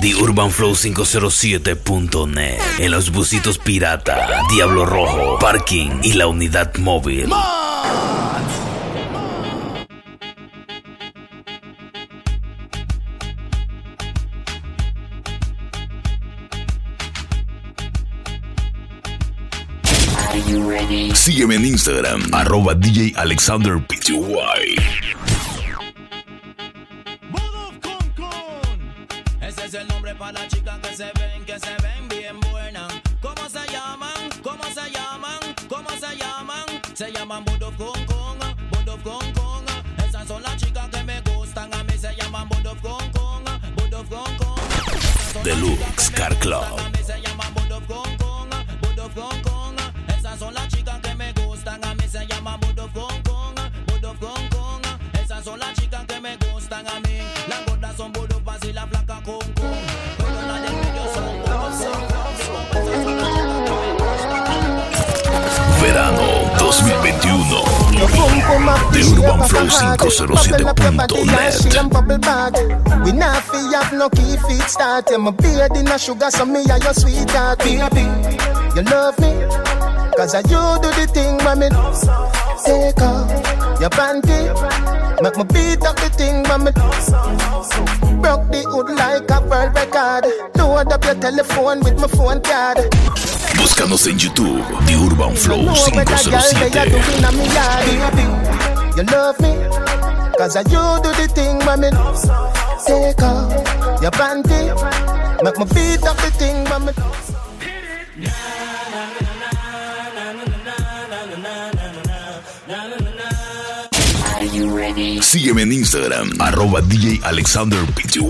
The UrbanFlow507.net. En los busitos pirata, Diablo Rojo, Parking y la unidad móvil. Sígueme en Instagram, arroba DJ. Para las chicas que se ven, que se ven bien buenas. ¿Cómo se llaman? ¿Cómo se llaman? ¿Cómo se llaman? Se llaman Bud of Kong Kong, Bud of Kong Kong. Esas son las chicas que me gustan. A mí se llaman Bud of Kong Kong, Bud of Kong Kong. Deluxe Car Club. 2021. The UrbanFlow507.net. We not fi have no key feet start. Yeah, my beard in a sugar, so me are your sweetheart. Baby, you love me, cause I you do the thing, mommy. Take off your panty, make me beat up the thing, mommy. Broke the hood like a world record. Load up your telephone with my phone card. Búscanos en YouTube, The Know UrbanFlow what that girl they a 507. doing on me yard. Baby, you love me, cause I you do the thing, mommy. Take off your panty, make me beat up the thing, mommy. Sígueme en Instagram, arroba DJ Alexander Pty.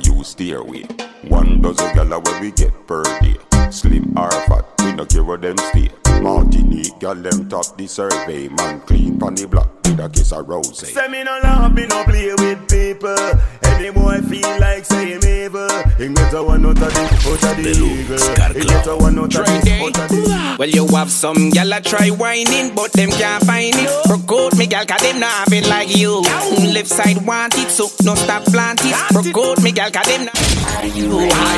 We no use stairway. One dozen gala where we get per day. Slim or fat, we no care where them stay. Martinique, gal them top the survey. Man clean pon the block with a kiss of rose. Say me no laugh, me no play with people. Any boy feel like him evil. Get a one out of the out of the eagle. Car get a one out of the out of the Well, you have some gal a try whining, but them can't find it. Broke out me gal, cause them not have it like you. Left side want it, so no stop plant it. Broke out me gal, cause them not.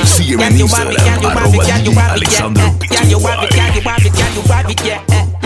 Sígueme en Instagram, arroba DJ Alexander Yeah,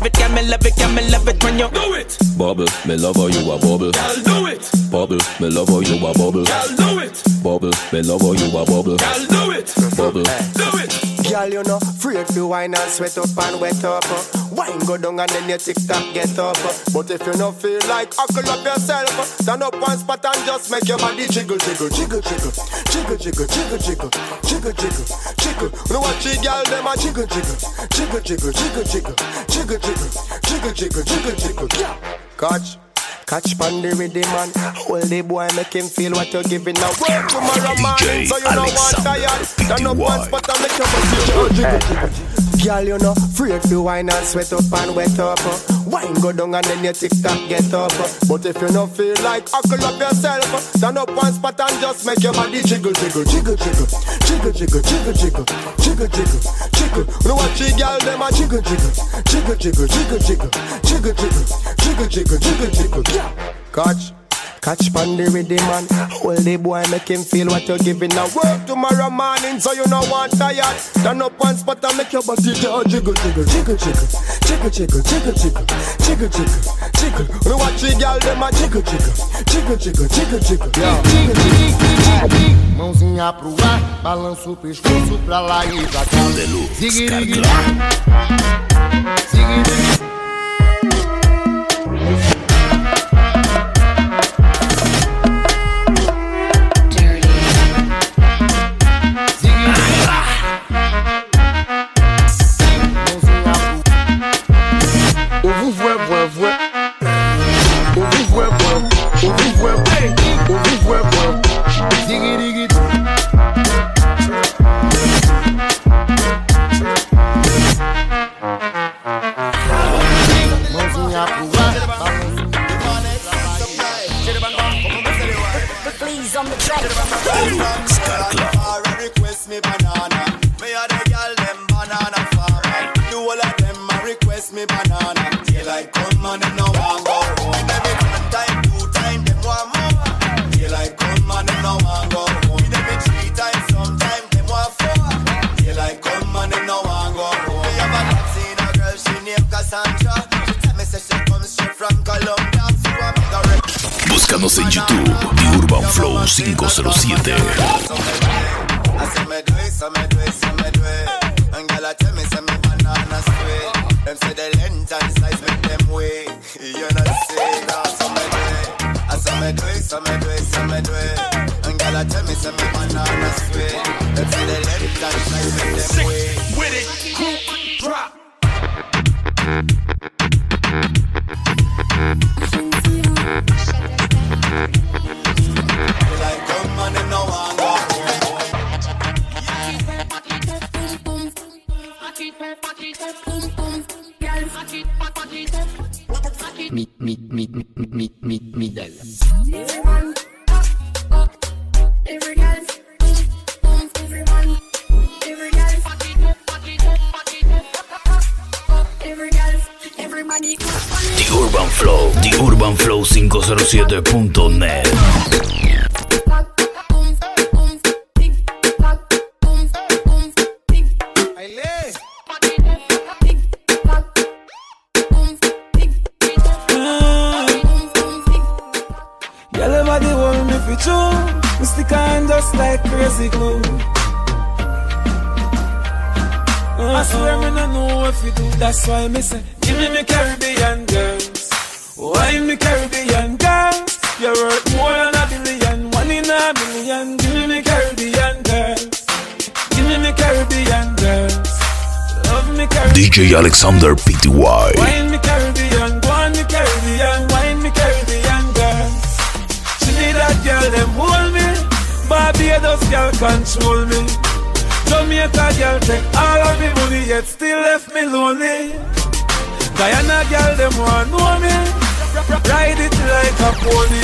love it, girl, me love it, girl, me love it when you do it. Bubble, me love how you a bubble. Girl, do it. Bubble, me love how you a bubble. Girl, do it. Bubble, me love how you a bubble. Girl, do it. Bubble. Do it. Girl, you know, afraid the wine and sweat up and wet up. Uh. Wine go down and then your tick-tock get up. Uh. But if you no feel like, huckle up yourself. Uh. Stand up one spot and just make your body jiggle, jiggle, jiggle, jiggle. Jiggle, jiggle, jiggle, jiggle. Jiggle, jiggle, jiggle. You know what, girl, them a jiggle, jiggle. Jiggle, jiggle, jiggle, jiggle. Jiggle, jiggle, jiggle, jiggle, jiggle. Yeah. Catch. Catch pan the rhythm man Hold the boy make him feel what you're giving now Work tomorrow morning so you know what Alexander tired Stand up PTY. spot and make your body jiggle, jiggle, jiggle. Girl, you know, afraid to wine and sweat up and wet up. uh. Wine go down and then your tick tock get up. But if you don't feel like huckle up yourself, stand up one spot and just make your body jiggle, jiggle, jiggle, jiggle, jiggle, jiggle, jiggle, jiggle, jiggle, jiggle, jiggle. You what you girl them a jiggle, jiggle, jiggle, jiggle, jiggle, jiggle, jiggle, jiggle, jiggle, jiggle, jiggle, jiggle. Yeah. Catch. Catch with the man. Hold the boy make him feel what you're giving. Now work tomorrow morning so you know want tired Stand up one spot and make your body jiggle Jiggle, jiggle, jiggle, jiggle. Jiggle, jiggle, jiggle, jiggle. Jiggle, jiggle, jiggle. Know what you girl them a jiggle, jiggle. Jiggle, jiggle, jiggle, jiggle. Jiggle, jiggle, jiggle Mãozinha pro ar, balança o pescoço pra lá e pra cá. Deluxe Ziguirigui. Carcla. Ziguirigui. Girl, them want know me. Ride it like a pony.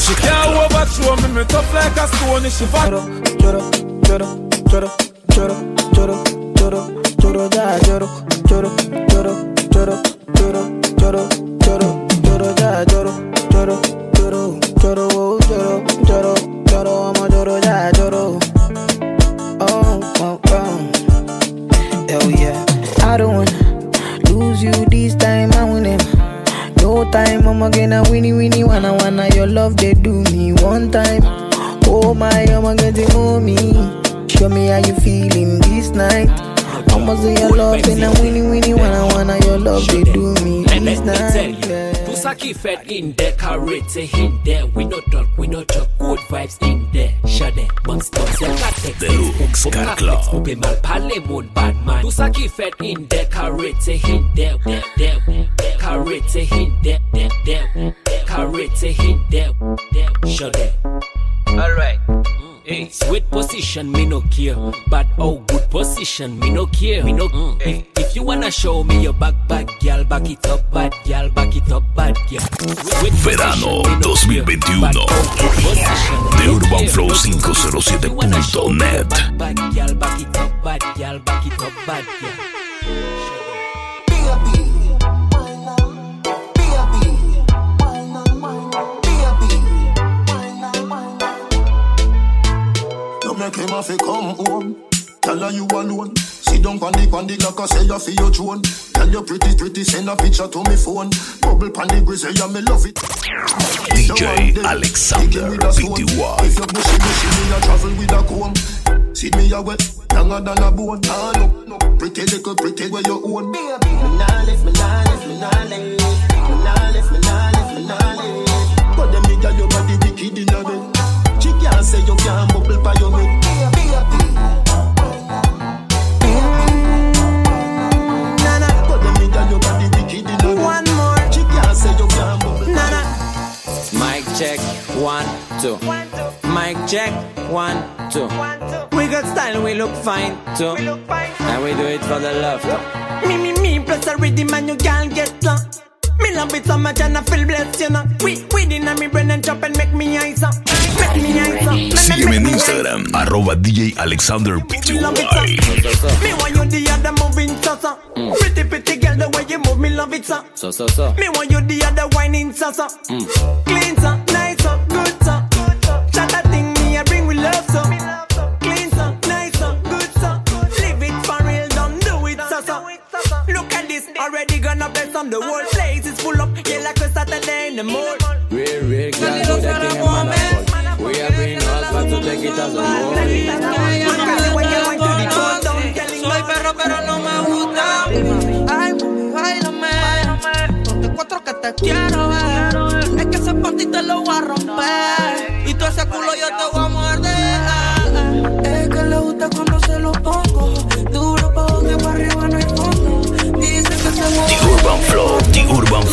She can't overthrow me, me tough like a stone. She fat. lloro, lloro, lloro, lloro, lloro, lloro, lloro, ya lloro, lloro, lloro, Yeah. Pusaki fed in there, carrots eh, in there. We no talk, we no talk, good vibes in there. Shade, monks, monks, and latex. Deluxe Carcla. Upe mal pale moon bad man. Pusaki fed in there, carrots eh, in there, there, there. Carrots eh, in there, there, there. Carrots in there, there. Shade. Alright. Mm. Hey. Sweet position, me no care. But oh, good position, me no care. Me no. Mm. If, if you wanna show me your back, back, girl, back it up, bad, girl, back it up, bad, girl. Verano position, me no care. 2021 But, oh, good position, me de no care. urbanflow507.net. Bad, bad, girl, back it up, bad, girl, back it up, bad, girl. Send a picture to me phone. Bubble pan the grizzly, yeah me love it. DJ Alexander If you bushy bushy me a travel with a comb. See me a wet, longer than a bone. Ah no, no, pretty little pretty where you own. Me nah left, me nah left, me nah left. Me nah left, me nah left, me nah left. But them nigga your body wicked in a bed. She can't say you can't bubble by your head. Two. Mic check, one, two. We got style, we look fine too. And we do it for the love too. Me, me, me, plus a rhythm and you can't get some. Me love it so much and I feel blessed, you know. We, we in me brain and chop and make me eyes up. Make me eyes up. Me, me, Sígueme en Instagram, arroba DJ Alexander PTY. Me want you the other moving so so. Mm. Pretty pretty girl the way you move me love it so. So, so, so. Me want you the other whining so so. Mm. Clean so, nice so, good so. In the mall. Real, real girl, do the thing in man and fuck. We are bring us back to take it as a Soy perro pero no me gusta. Ay, mami, bailame. Ponte cuatro que te quiero ver.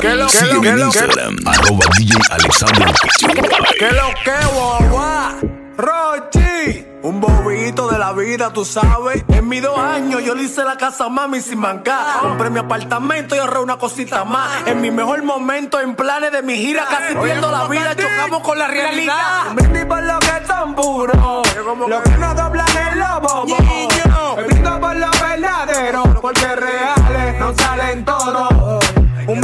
vida, tú ¿Qué lo que, Sígueme en Instagram, arroba DJ Alexander PTY. ¿Qué lo que, guagua? Rochi, un bobito de la vida, tú sabes. En mis dos años yo le hice la casa a mami sin mancar. Compré mi apartamento y ahorré una cosita más. En mi mejor momento, en planes de mi gira, casi pierdo la vida. Chocamos con la realidad. Un brindis por lo que son puros. Lo que no doblan es lo bobo. Me brindo por lo verdadero. Porque reales no salen todos. Un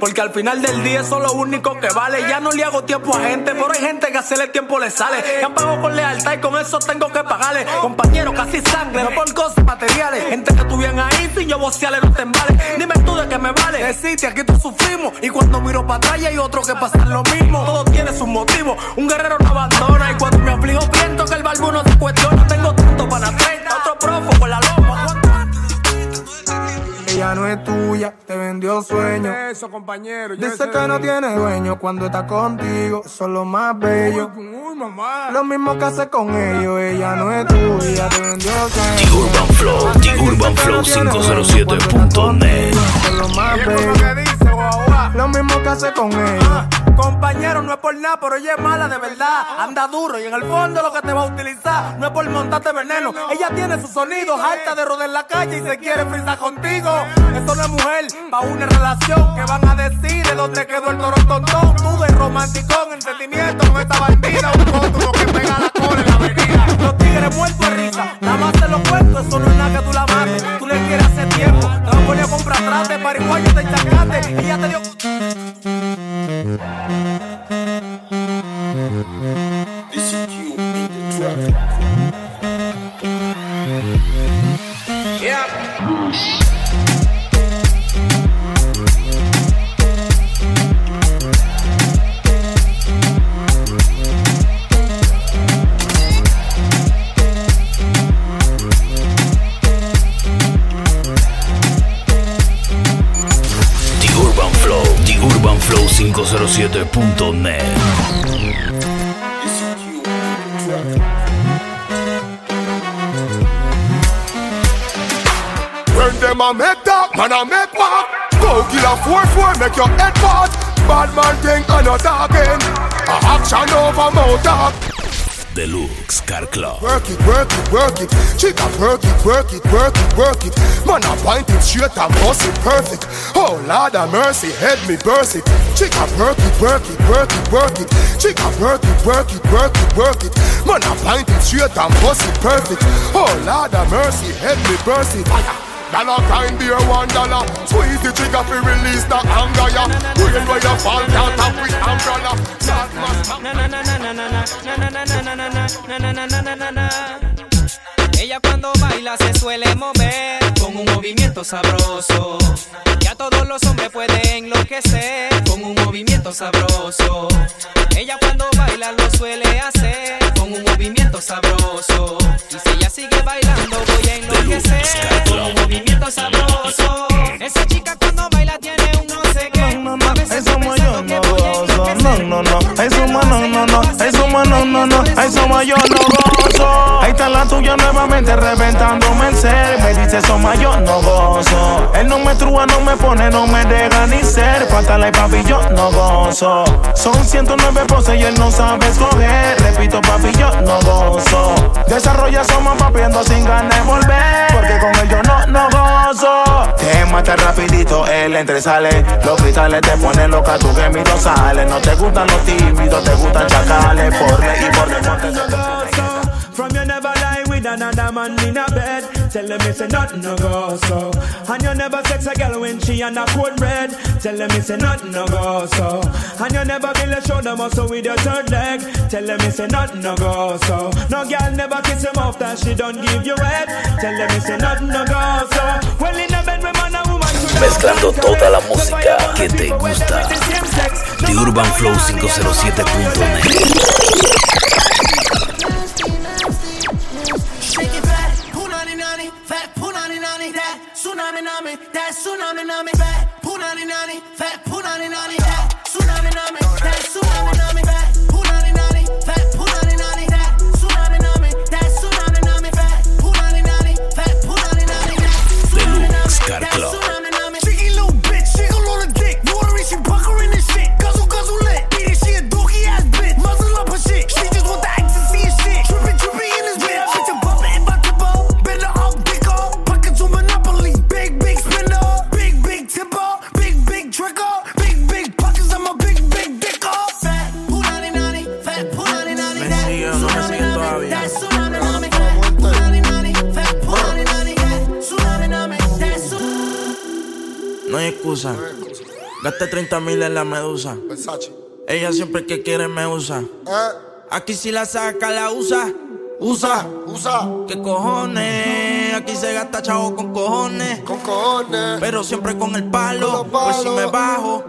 Porque al final del día eso es lo único que vale. Ya no le hago tiempo a gente, pero hay gente que hacerle tiempo le sale. Han pagado con lealtad y con eso tengo que pagarle. Compañeros, casi sangre, no por cosas materiales. Gente que estuvieran ahí sin yo vocearle los tembales. Dime tú de qué me vale. Deciste, aquí tú sufrimos. Y cuando miro para atrás ya hay otro que pasan lo mismo. Todo tiene sus motivos. Un guerrero no abandona. Y cuando me aflijo, pienso que el barbu no se cuestiona. Tengo tanto para 30, otro profo con la loma. Ella no es tuya, te vendió sueño. Eso, compañero. Dice que no tiene dueño cuando está contigo, eso es lo más bello. Uy, mamá. Lo mismo que hace con ellos, ella no es tuya, te vendió The sueño. Urban Flow, The Urbanflow507.net. Eso es lo más Oye, ¿cómo bello. que dice, guagua? Lo mismo que hace con ellos. Compañero, no es por nada, pero ella es mala de verdad. Anda duro y en el fondo lo que te va a utilizar no es por montarte veneno. Ella tiene sus sonidos, harta de rodar en la calle y se quiere frisar contigo. Esto no es mujer, pa' una relación que van a decir de dónde quedó el toro tontón. Tú de romanticón, en sentimiento con esta bandida, un cótulo que pega la cola en la avenida. Los tigres muertos de risa, nada más te lo cuento, eso no es nada que tú la work it, work it, work it. Man, I point it straight and bust it perfect. Oh, Lord of mercy, head me burst it. Chica, work it, work it, work it, work it. Chica, work it, work it, work it, work it. Man, I point it straight and bust it perfect. Oh, Lord of mercy, head me burst it. Fire. Dollar kind beer one dollar Squeeze the trigger fi release the anger ya Rain where you fall can't tap with umbrella Shot Ella cuando baila se suele mover con un movimiento sabroso. Ya todos los hombres pueden enloquecer con un movimiento sabroso. Ella cuando baila lo suele hacer con un movimiento sabroso. Y si ella sigue bailando voy a enloquecer con un movimiento sabroso. Esa chica cuando baila tiene un no sé qué. Eso más yo no gozo, no, no, no, eso más no, no, no, eso más no, no, no, eso más yo no gozo. Ahí está la tuya nuevamente reventándome el ser. Me dice eso más yo no gozo. Él no me trúa, no me pone, no me deja ni ser. Falta y papi, yo no gozo. Son 109 poses y él no sabe escoger. Repito, papi, yo no gozo. Desarrolla somos papiando sin ganas de volver. Porque con él yo no, no gozo. Te mata rapidito, él entre sale. Los cristales te ponen loca, tu gemido sale. No te gustan los tímidos, te gustan chacales. Por ley y por deporte. From you never lie with another man in a bed. Tell them it's a nothing no go so. And you never sex a girl when she on a cold red. Tell them it's a nothing no go so. And you never feel a shoulder muscle with your third leg. Tell them it's a nothing no go so. No girl never kiss him off that she don't give you head. Tell them it's a nothing no go so. Well in a bed with man and woman mezclando toda la música que te gusta. The Urban Flow 507.net nami, that tsunami nami, fat punani nani, fat punani nani, that tsunami nami, that tsunami nami, fat Gasté 30 mil en la medusa. Ella siempre que quiere me usa. Aquí si la saca, la usa. Usa, usa. ¿Qué cojones? Aquí se gasta chavo con cojones. Con cojones. Pero siempre con el palo. Pues si me bajo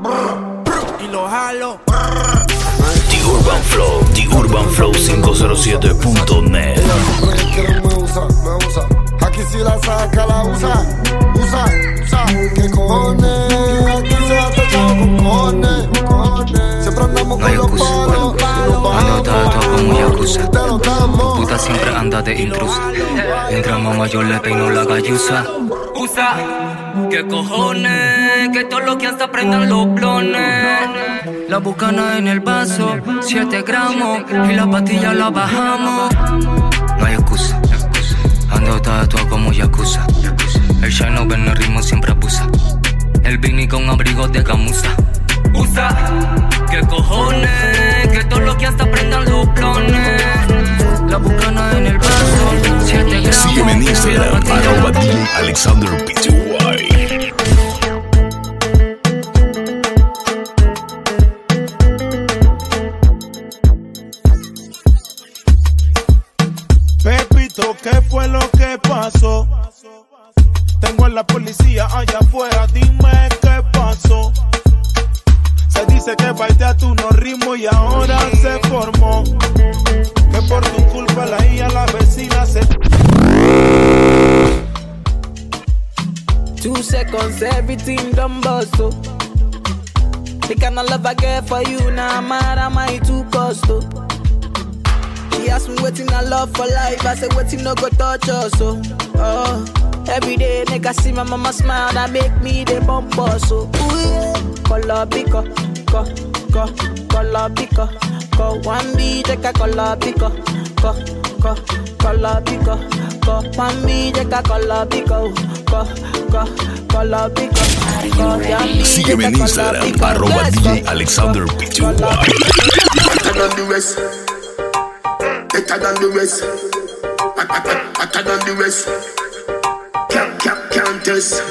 y lo jalo. The Urban Flow, The UrbanFlow507.net. me usa, me usa. Si la saca, la usa. Usa, usa. ¿Qué cojones? Aquí se ha tachado con cojones. cojones. Siempre andamos con los palos. Ando todo como Yakuza. Tu puta siempre anda de intrusa. Mientras mamá yo le peino la galluza. Usa, que cojones, que todo lo que hasta prendan los blones. La bucana en el vaso, 7 gramos. Y la pastilla la bajamos. No hay excusa. Ando como Yakuza. El shine en el ritmo siempre abusa. El Vini con abrigo de gamuza. Usa, que cojones, que todo lo que hasta prendan los blones. La bucana en el vaso, 7 gramos. Sígueme en Instagram, arroba Alexander Pty. Pepito, ¿qué fue lo que pasó? Tengo a la policía allá afuera, dime qué pasó. Se dice que bailé tu no ritmo y ahora se formó. Que por tu culpa la hija, la vecina se. Two seconds, everything done bust, oh. The kind of love I get for you, now nah, mad am I too cost oh. She asked me waiting I love for life, I said waiting no go touch us oh. oh. Every day nigga see my mama smile, that make me the bump us oh. Ooh, yeah. Color pico, co. One B take a color pico, co. One take a color color Sígueme en Instagram, arroba DJ Alexander PTY. Better than the rest. Better than the rest. Can't, can't, can't test.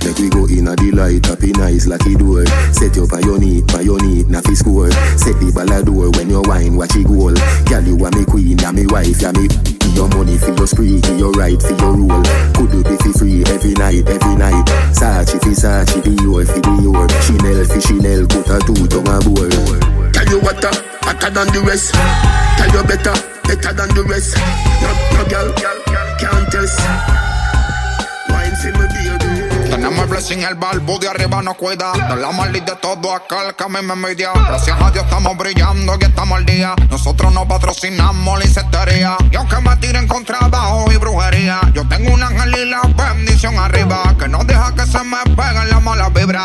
Make we go in a delight, happy nice like it door. Set you by your need, by your fi score. Set the ball a when you wine, watch it goal. Girl, you are me queen, ya me wife, ya me. Your money for your spree, give your right for your rule. Could you be fi free every night, every night? Sachi fi Sachi, Dior fi Dior. Chanel fi Chanel, put a two tongue a boy. Tell you what, uh, better than the rest. Tell you better, better than the rest. No, no girl, can't test. Blessing, el balbo de arriba nos cuida. De la maldita de todo aquel que a mí me. Gracias a Dios estamos brillando y estamos al día. Nosotros no patrocinamos la incetería. Y aunque me tiren con trabajo y brujería, yo tengo un ángel y la bendición arriba. Que no deja que se me peguen las malas vibras.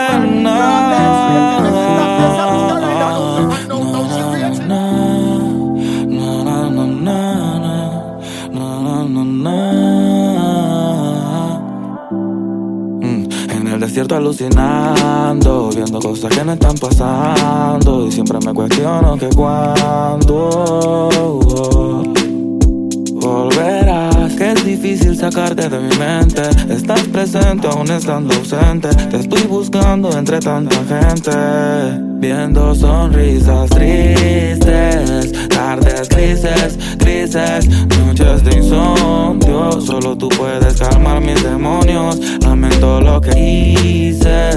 Alucinando, viendo cosas que no están pasando y siempre me cuestiono que cuándo volverás. Que es difícil sacarte de mi mente. Estás presente aún estando ausente. Te estoy buscando entre tanta gente. Viendo sonrisas tristes, tardes grises, grises, noches de insomnio. Solo tú puedes calmar mis demonios. Lamento lo que hice,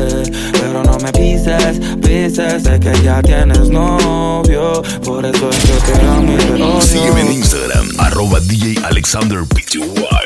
pero no me pises, pises. Sé que ya tienes novio, por eso es que te amo y te odio. Sígueme en Instagram, arroba DJ Alexander PTY.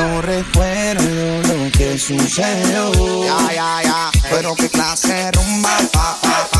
No recuerdo lo que sucedió. Ya, ya, ya. Pero qué clase rumba pa, pa, pa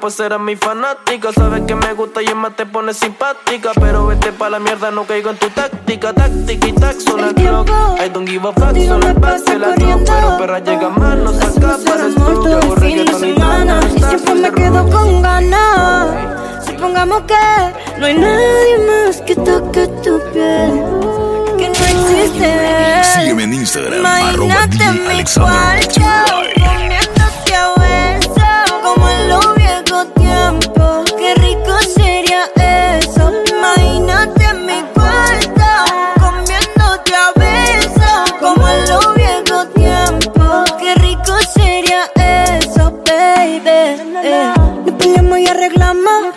después serás mi fanática. Sabes que me gusta y más te pones simpática. Pero vete pa' la mierda, no caigo en tu táctica. Táctica y tac, solo el clock. I don't give a fuck, solo el de la clock. Pero perra llega más, no se escapa del amor Yo hago todo el fin de reggaeton y semana Y siempre me quedo con ganas Supongamos que no hay nadie más que toque tu piel Que no existe Sígueme en Instagram, arroba DJ mi Alexander cuarto viejos tiempos Qué rico sería eso Imagínate mi cuarto Comiéndote a besos Como en los viejos tiempos Qué rico sería eso, baby eh. Nos peleamos y arreglamos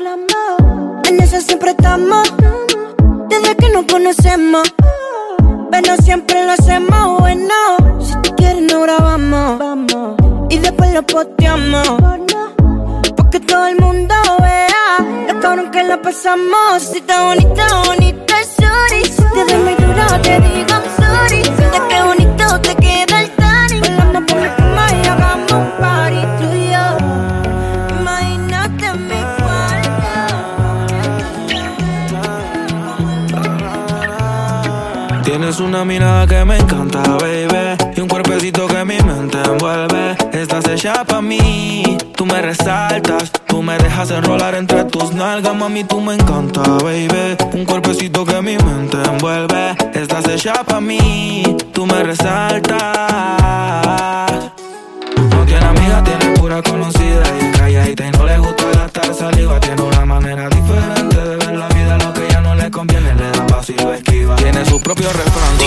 En eso siempre estamos Desde que nos conocemos pero siempre lo hacemos bueno. Si tú quieres, no grabamos. Y después lo posteamos. Porque todo el mundo vea lo cabrón que lo pasamos. Si está bonita, bonita, sorry. Si te doy muy duro, te digo sorry. De qué bonito te queda el tanning. Volamos por la cama y hagamos un party tú y yo. Imagínate mi Tienes una mirada que me encanta, baby. Y un cuerpecito que mi mente envuelve. Estás hecha pa' mí. Tú me resaltas. Tú me dejas enrolar entre tus nalgas, mami. Tú me encanta, baby. Un cuerpecito que mi mente envuelve. Estás hecha pa' mí. Tú me resaltas. No tiene amiga, tiene pura conocida. Y calladita y no le gusta gastar saliva. Tiene una manera diferente de ver la vida. Lo que ya no le conviene, le y lo esquiva. Tiene su propio refrán.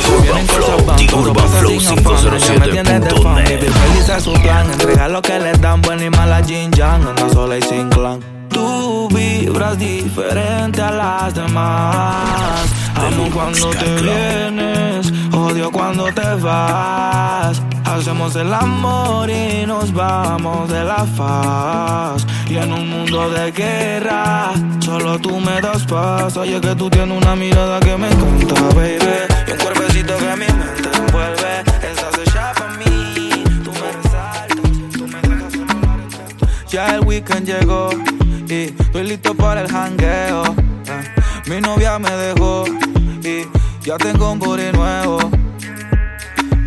me tiene de fan. Vivir feliz es su plan. Entregar lo que le dan, buena y mala Jin Yang. Anda sola y sin clan. Tú vibras diferente a las demás. Amo cuando te vienes, odio cuando te vas. Hacemos el amor y nos vamos de la faz. Y en un mundo de guerra, solo tú me das paz. Oye, que tú tienes una mirada que me encanta, baby. Y un cuerpecito que mi mente envuelve. Estás hecha pa' mí, tú me resaltas, tú me dejas entre- Ya el weekend llegó y estoy listo para el jangueo. eh. Mi novia me dejó y ya tengo un booty nuevo.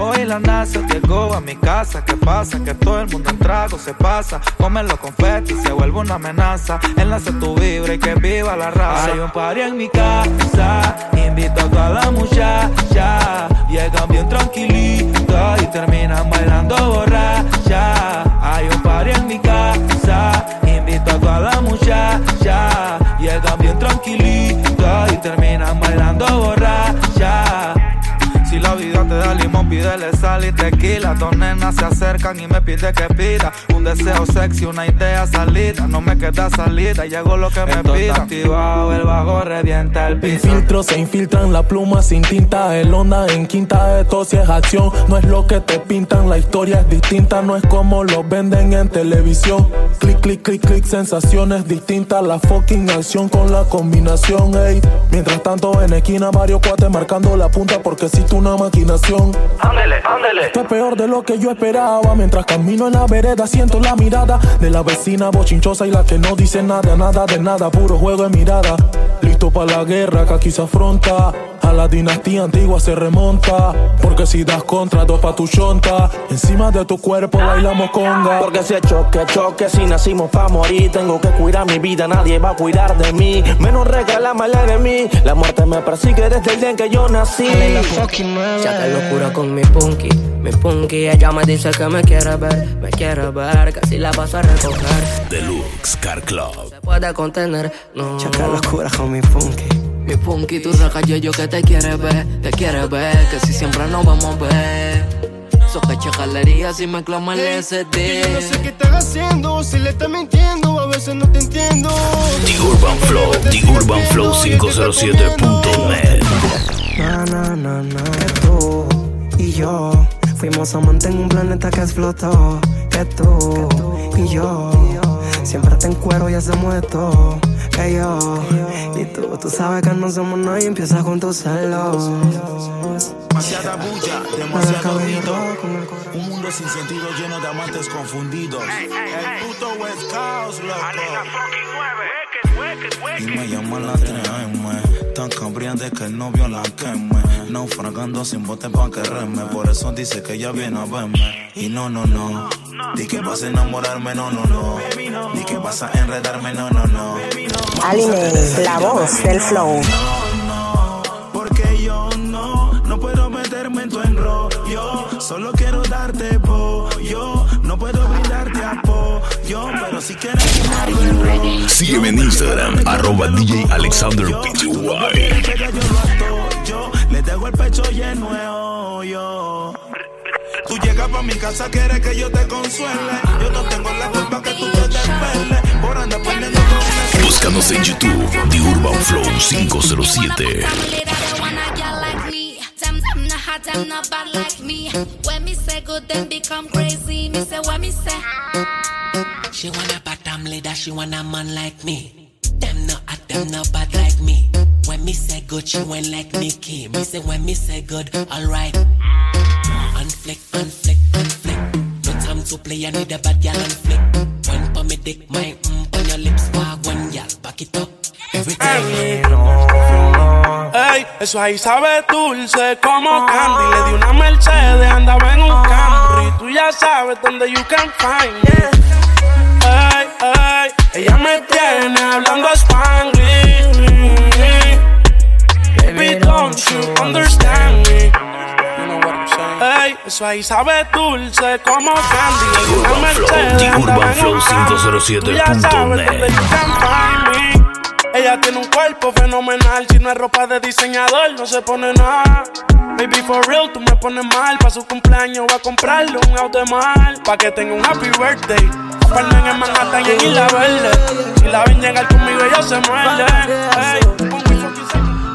Hoy la NASA llegó a mi casa. ¿Qué pasa? Que todo el mundo en trago se pasa. Comen los confetis se vuelve una amenaza. Enlace tu vibra y que viva la raza. Hay un party en mi casa. Invito a toda la muchacha. Llegan bien tranquilitas y terminan bailando borracha. Hay un party en mi casa. Invito a toda la muchacha. Llegan bien tranquilitas y terminan bailando borracha. Pídele sal y tequila. Dos nenas se acercan y me pide que pida un deseo sexy, una idea salida. No me queda salida, y hago lo que me pida. activado, el bajo revienta el El filtro se infiltran la pluma sin tinta, el onda en quinta, esto si es acción, no es lo que te pintan, la historia es distinta, no es como lo venden en televisión. Clic, clic, clic, clic, sensaciones distintas, la fucking acción con la combinación, ey. Mientras tanto en esquina varios cuates marcando la punta porque existe una maquinación. Ándele, ándele. Esto es peor de lo que yo esperaba. Mientras camino en la vereda, siento la mirada de la vecina bochinchosa y la que no dice nada, nada de nada, puro juego de mirada. Listo para la guerra que aquí se afronta. A la dinastía antigua se remonta. Porque si das contra, dos pa' tu chonta. Encima de tu cuerpo bailamos conga. Porque si es choque, choque, si nacimos pa' morir Tengo que cuidar mi vida, nadie va a cuidar de mí Menos regalame al enemigo La muerte me persigue desde el día en que yo nací Ya te locura con mi punky, mi punky Ella me dice que me quiere ver, me quiere ver Que si la vas a recoger Deluxe Car Club. Se puede contener, no Chaca locura con mi punky Mi punky, tu raca yo, yo que te quiere ver Te quiere ver, que si siempre nos vamos a ver So que chacalería si me clama el SD Que yo no sé qué estás haciendo, si le estás mintiendo, a veces no te entiendo. The Urban Flow, The Urban Flow 507.net. Na, na, na, na tú y yo Fuimos amantes en un planeta que explotó Que tú y yo. Siempre te encuero y hacemos esto Que yo. Y tú Tú sabes que no somos nadie Empieza con tus celos. Demasiada bulla, demasiado ruido. Un mundo sin sentido lleno de amantes confundidos. El puto West Coast, loco. Y me llaman la 3M Tan cambriante que el novio la queme. Naufragando sin bote pa' que reme. Por eso dice que ella viene a verme. Y no, no, no. Di que vas a enamorarme, no, no, no. Di que vas a enredarme, no, no, no. Aline, la voz del flow. Porque yo no No puedo meterme en tu enrollo. Solo quiero darte pollo. No Pero si quieres Sígueme en Instagram, arroba DJ Alexander PTY. yo le dejo el pecho lleno de hoyo. Tú llegas pa' mi casa, quieres que yo te consuele. Yo no tengo la culpa que tú te desveles. Por andar poniendo con Búscanos en YouTube, The Urban Flow 507. Them not bad like me. When me say good, them become crazy. Me say what me say. She want a bottom leader, she want a man like me. Them not hot, them not bad like me. When me say good, she went like Nicki. Me say when me say good, alright. Unflick, unflick, unflick. No time to play, I need a bad gal unflick. One for me dick, my mm, on your lips, wag one gal, back it up. Every Ey, eso ahí sabe dulce como candy. Le di una Mercedes, andaba en un Camry. Tú ya sabes dónde you can find me. Ey, ey, ella me tiene hablando Spanglish. Baby, don't you understand me? You know what I'm saying? Ey, eso ahí sabe dulce como candy. Urban Flow, The Urban Flow un Camry. Tú ya sabes dónde 507.net. Ella tiene un cuerpo fenomenal. Si no es ropa de diseñador, no se pone nada. Baby, for real, tú me pones mal. Pa' su cumpleaños voy a comprarle un auto de mal. Pa' que tenga un happy birthday. Apartment en Manhattan y en Isla Verde. Si la ven llegar conmigo, ella se muerde.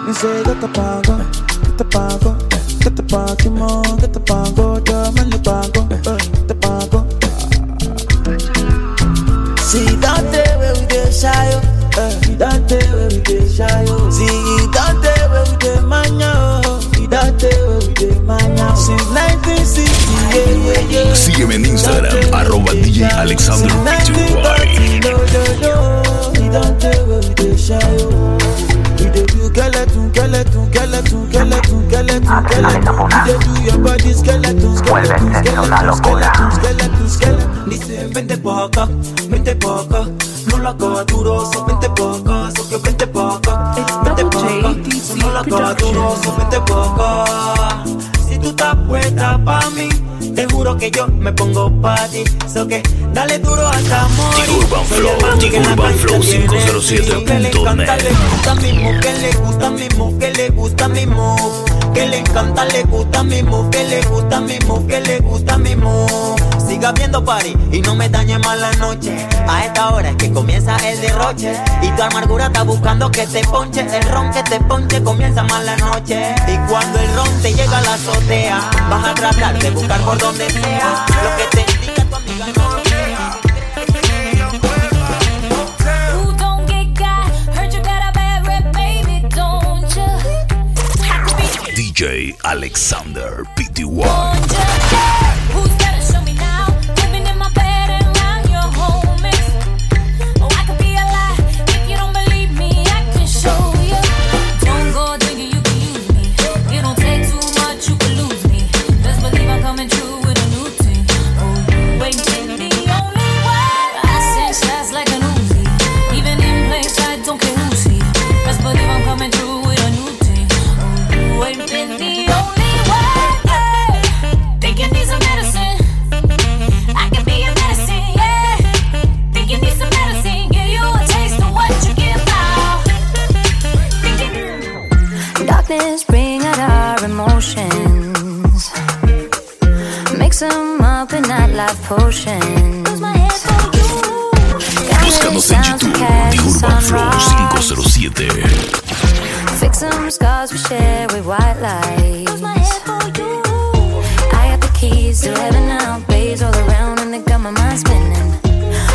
Dice que te pago, que te pago, que te pago, que te pago, yo me lo pago, eh, te pago. Si dante baby te shayo, eh, dante baby te shayo. Si dante baby te maña, y dante baby te maña. Since 1960, yeah, yeah, yeah. Sígueme en Instagram, arroba DJ Alexander PTY. No, no, no, y dante baby te shayo. We dey do skeleton, skeleton, skeleton, skeleton, skeleton, skeleton. We dey do your body skeleton, skeleton, skeleton, skeleton, skeleton, skeleton. Dice, vente pa' acá, vente pa' acá. No la acaba duro, so vente pa' acá. So que vente pa' acá, vente pa' acá. So no la acaba duro, so vente pa' acá. Si tú estás puesta pa' mí, te juro que yo me pongo pa' ti. So que dale duro hasta morir. The Urban Soy Flow, la Urban Flow tiene swing, Que le encanta, 507.net. le gusta mi move, que le gusta mi move, que le gusta mi move. Que le encanta, le gusta mi move, que le gusta mi move, que le gusta mi move. Siga viendo party y no me dañe más la noche. A esta hora es que comienza el derroche. Y tu amargura está buscando que te ponche. El ron que te ponche comienza más la noche. Y cuando el ron te llega a la azotea, vas a tratar de buscar por donde sea. Lo que te indica tu amiga no lo crea. Ooh, Búscanos en YouTube, The Urban Flow 507. Fix some scars we share with white lies. I got the keys to heaven now, bays all around, and they got my mind spinning.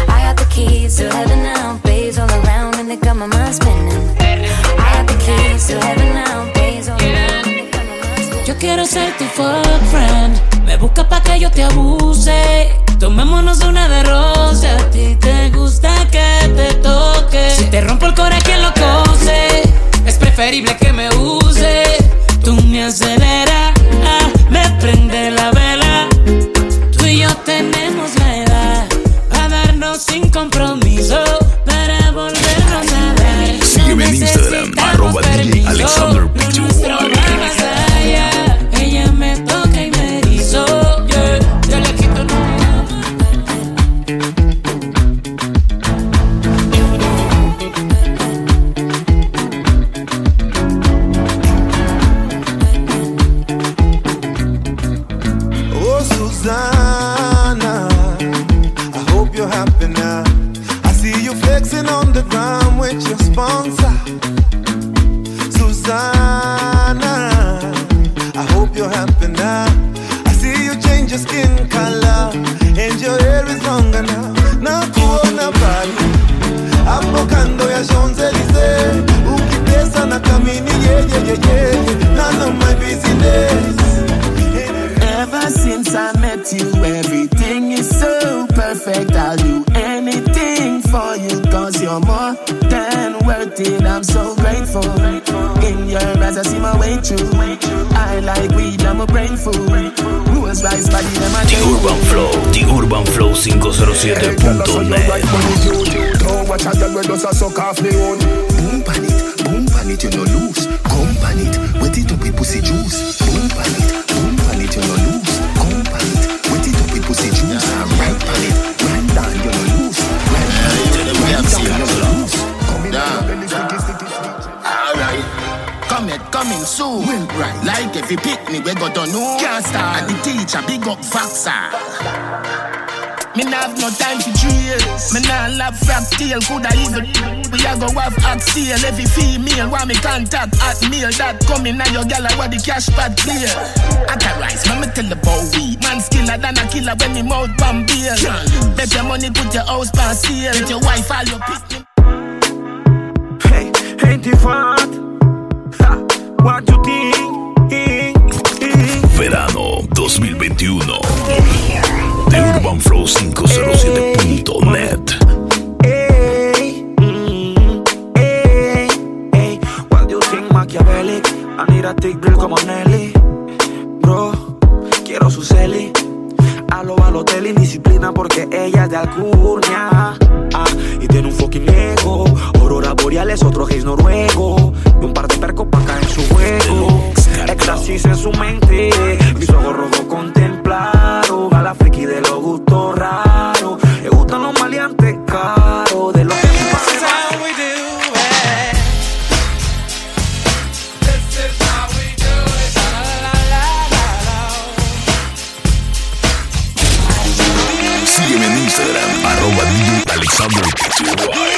I got the keys to heaven now, bays all around, and they got my mind spinning. I got the keys to heaven now, bays all around. and they got my mind spinning. Yo quiero ser tu fuck friend. Me busca pa' que yo te abuse. Tomémonos una de rosa. A ti te gusta que te toque. Si te rompo el corazón, ¿quién lo cose? Es preferible que me use. Tú me aceleras, ah, me prende la vela. Tú y yo tenemos la edad a darnos sin compromiso para volvernos a dar. Sígueme en Instagram, arroba DJ Alexander Pty. Yeah, yeah, yeah, yeah. None of my business. Ever since I met you, everything is so perfect. I'll do anything for you, cause you're more than worth it. I'm so grateful. In your eyes, I see my way through. I like weed, I'm a brain food. Rules rise body, them I The Urban Flow, The Urban Flow 507.net. Don't watch a girl with us a suck off me own. Boom pan it, boom pan it, you no lose. Come it, coming. Right. Like pick me, we got to know. Can't start. And the teacher, big up Vaxa. Me nah have no time for trails. Me nah love frack tail. Coulda even we a go have oxtail. Every female want me contact at meal. That coming now your gal I want the cash pad clear. Authorize, me me tell bow weed. Man skiller than a killer when me mouth bomb bail. Bet your money put your house on sale. Get your wife all your pick. Hey, ain't it fun? Ha, what you think? Verano 2021. The Urban Flow 507.net. Hey, mm, hey, hey. What do you think Machiavelli? I need a thick drill como Nelly. Bro, quiero su celi. A lo Balotelli, disciplina porque ella es de Alcurnia. Ah, y tiene un fucking ego. Aurora boreales, otro gays noruego. Y un par de percos pa' caer en su juego. Éxtasis en su mente. Mis ojos rojos contemplaron. A la friki de los gustos raros. Le gustan los maleantes caros. De los que Alexander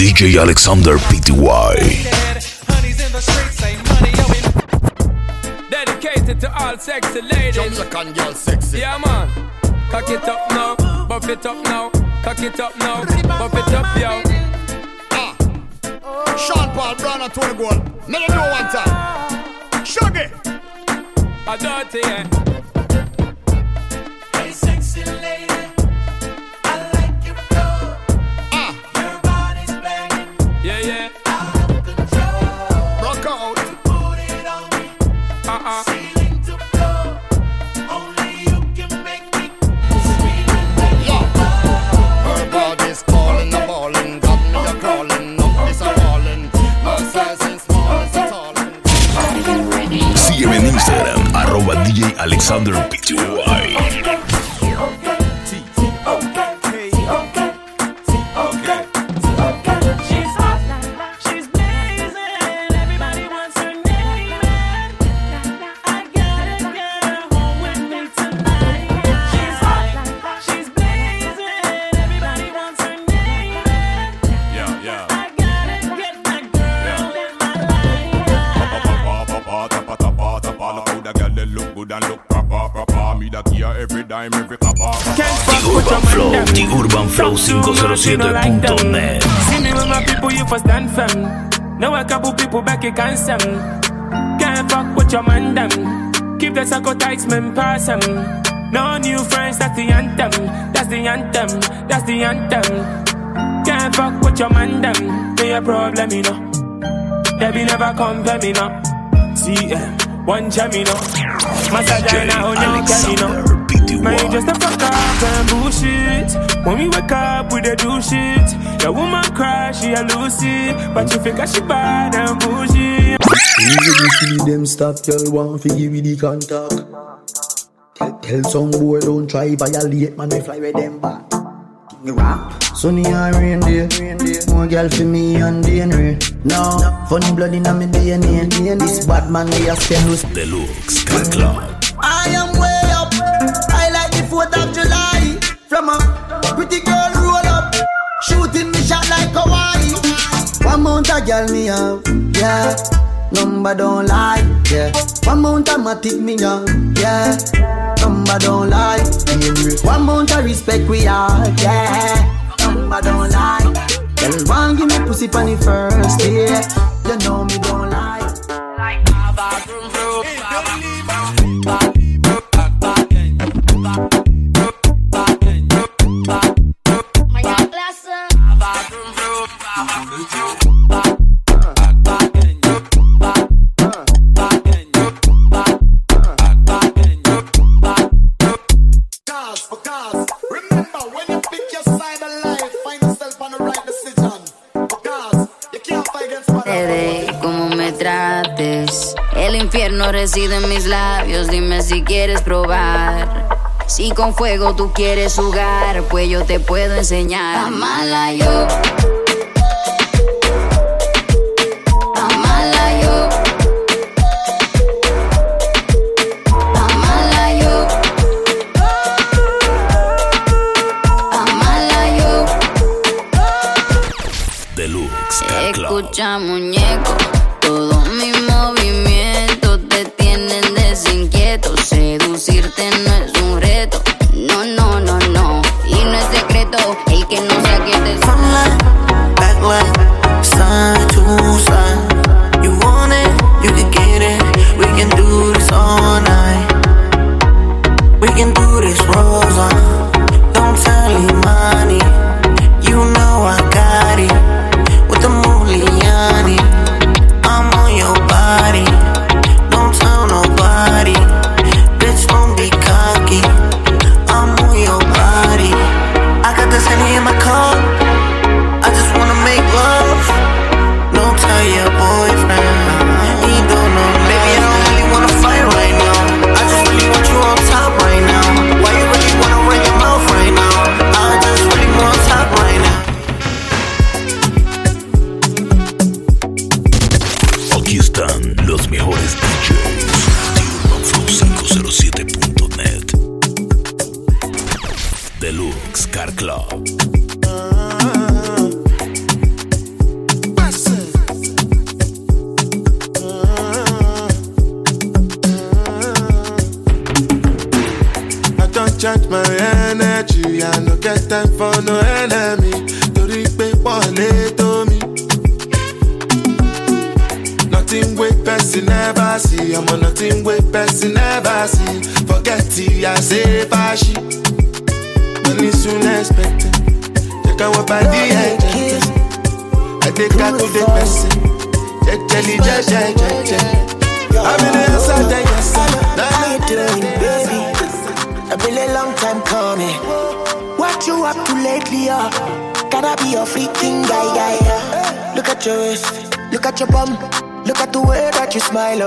DJ Alexander Pty. Honey's in the streets, say money, yo, we Dedicated to all sexy ladies. Jamaican girl sexy. Yeah, man. Cock it up now, buff it up now. Cock it up now, buff it up, yo. Ah. Sean Paul Brown and Tony Gold. Let them know one time. Shaggy. A dirty, yeah. Hey, sexy lady. Alexander Pty. Flow507.net. See me with my people, you first stand fam. Now a couple people back, you can't some. Can't fuck with your man, them. Keep the psychotics, man, pass them. No new friends, that's the anthem. That's the anthem. That's the anthem. Can't fuck with your man, them. They a problem, you know. They be never compare me, no. See, eh, one gem, you know. Massage, I only can, you know. Man, you just a fuck up and bullshit. When we wake up, we dey do shit. Your woman cry, she a lose it. But you figure she bad and bullshit. Easy see them stop, girl want fi give me the contact. Tell, tell some boy don't try violate, man we fly with them back. Me rap. Sunny and rain day, more girl for me and DNA. No, funny blood inna me DNA. This bad man we a spend who's Deluxe Car Club. I am way July. From a pretty girl roll up. Shooting me shot like Hawaii. One mount a girl me have, yeah. Number don't lie, yeah. One mount a matic me young, yeah. Number don't lie. One mount a respect we are, yeah. Number don't lie. Girl want give me pussy pon the first day. You know me don't lie. Cause, si quieres probar. Si con fuego tú quieres jugar, pues yo te puedo enseñar. Amala yo.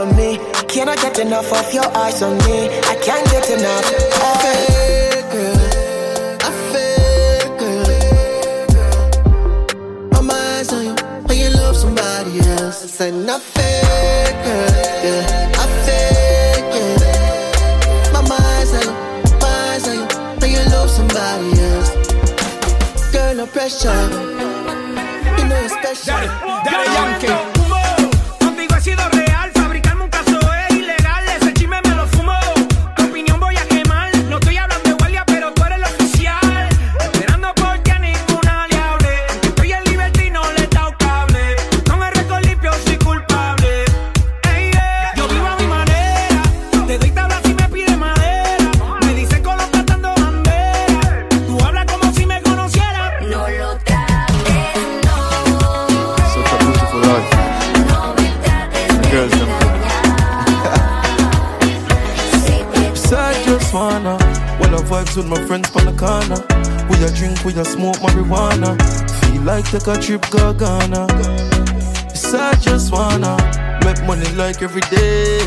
On me. Can I get enough of your eyes on me? I can't get enough. Hey, somebody else. And I feel girl, yeah, I feel yeah. My mind's on you, mind's on you when you love somebody else. Girl, no pressure. You know you're special. Dale Yankee. Contigo he with my friends from the corner. We a drink, we a smoke marijuana. Feel like take a trip, go Ghana. Yes, I just wanna make money like every day.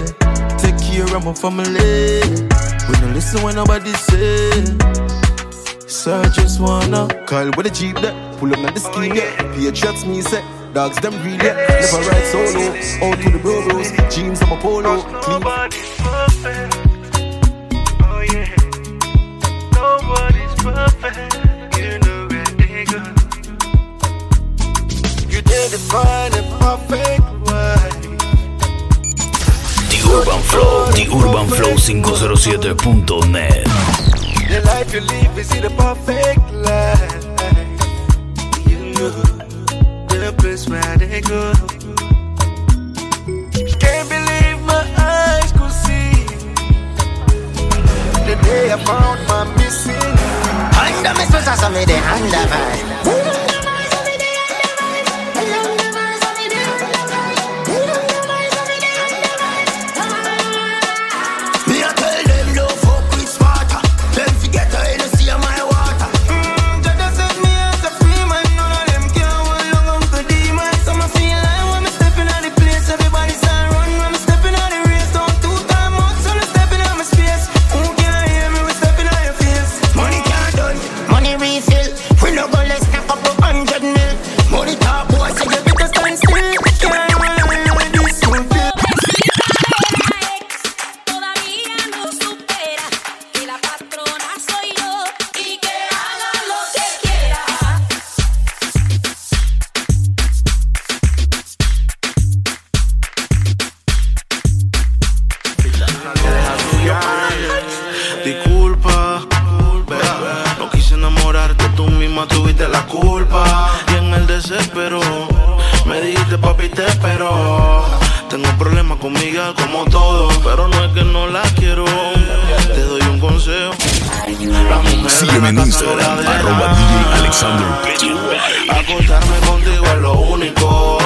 Take care of my family. We don't listen when nobody say. Yes, I just wanna call with a jeep that pull up on the scheme, yeah. Patriots me say. Dogs them real, yeah. Never ride solo. Out to the bro bros. Jeans on my polo. Clean. 507.net. The life you live is the perfect life. You know the place where they go. Can't believe my eyes could see the day I found my missing. Anda me sueltas a mí de anda más. La culpa. Y en el desespero me dijiste, papi, te espero. Tengo problemas con Miguel como todo, pero no es que no la quiero. Te doy un consejo. Sígueme en Instagram, arroba DJ Alexander Acostarme contigo es lo único.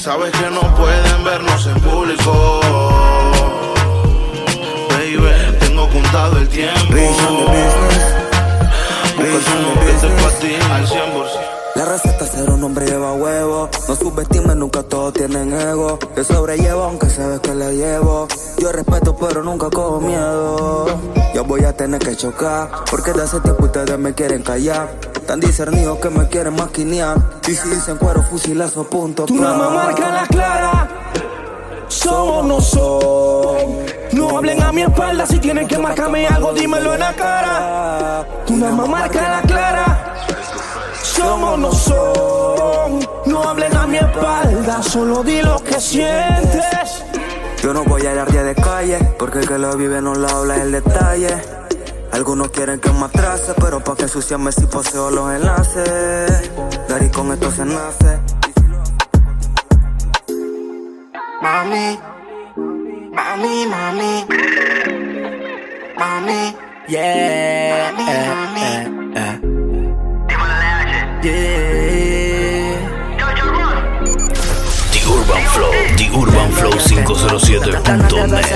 Sabes que no pueden vernos en público. Baby, tengo contado el tiempo. Que al 100%. La receta ser un hombre lleva huevo. No subestimes, nunca todos tienen ego. Te sobrellevo aunque sabes que le llevo. Yo respeto, pero nunca cojo miedo. Yo voy a tener que chocar. Porque de hace tiempo ustedes me quieren callar. Tan discernidos que me quieren maquinear. Y si dicen cuero, fusilazo, punto. Tu mamá marca la clara. Somos no son. No hablen a mi espalda si tienen que marcarme algo, dímelo en la cara. Tu mamá marca la clara. Somos no son. No hablen a mi espalda, solo di lo que sientes. Yo no voy a ir día de calle, porque el que lo vive no lo habla el detalle. Algunos quieren que me atrase, pero pa' que ensuciarme si poseo los enlaces. Dari con esto se nace. Mami, mami, mami, mami. Yeah. Mami, eh, mami. eh, eh. The Urban Flow, The Urban Flow 507.net.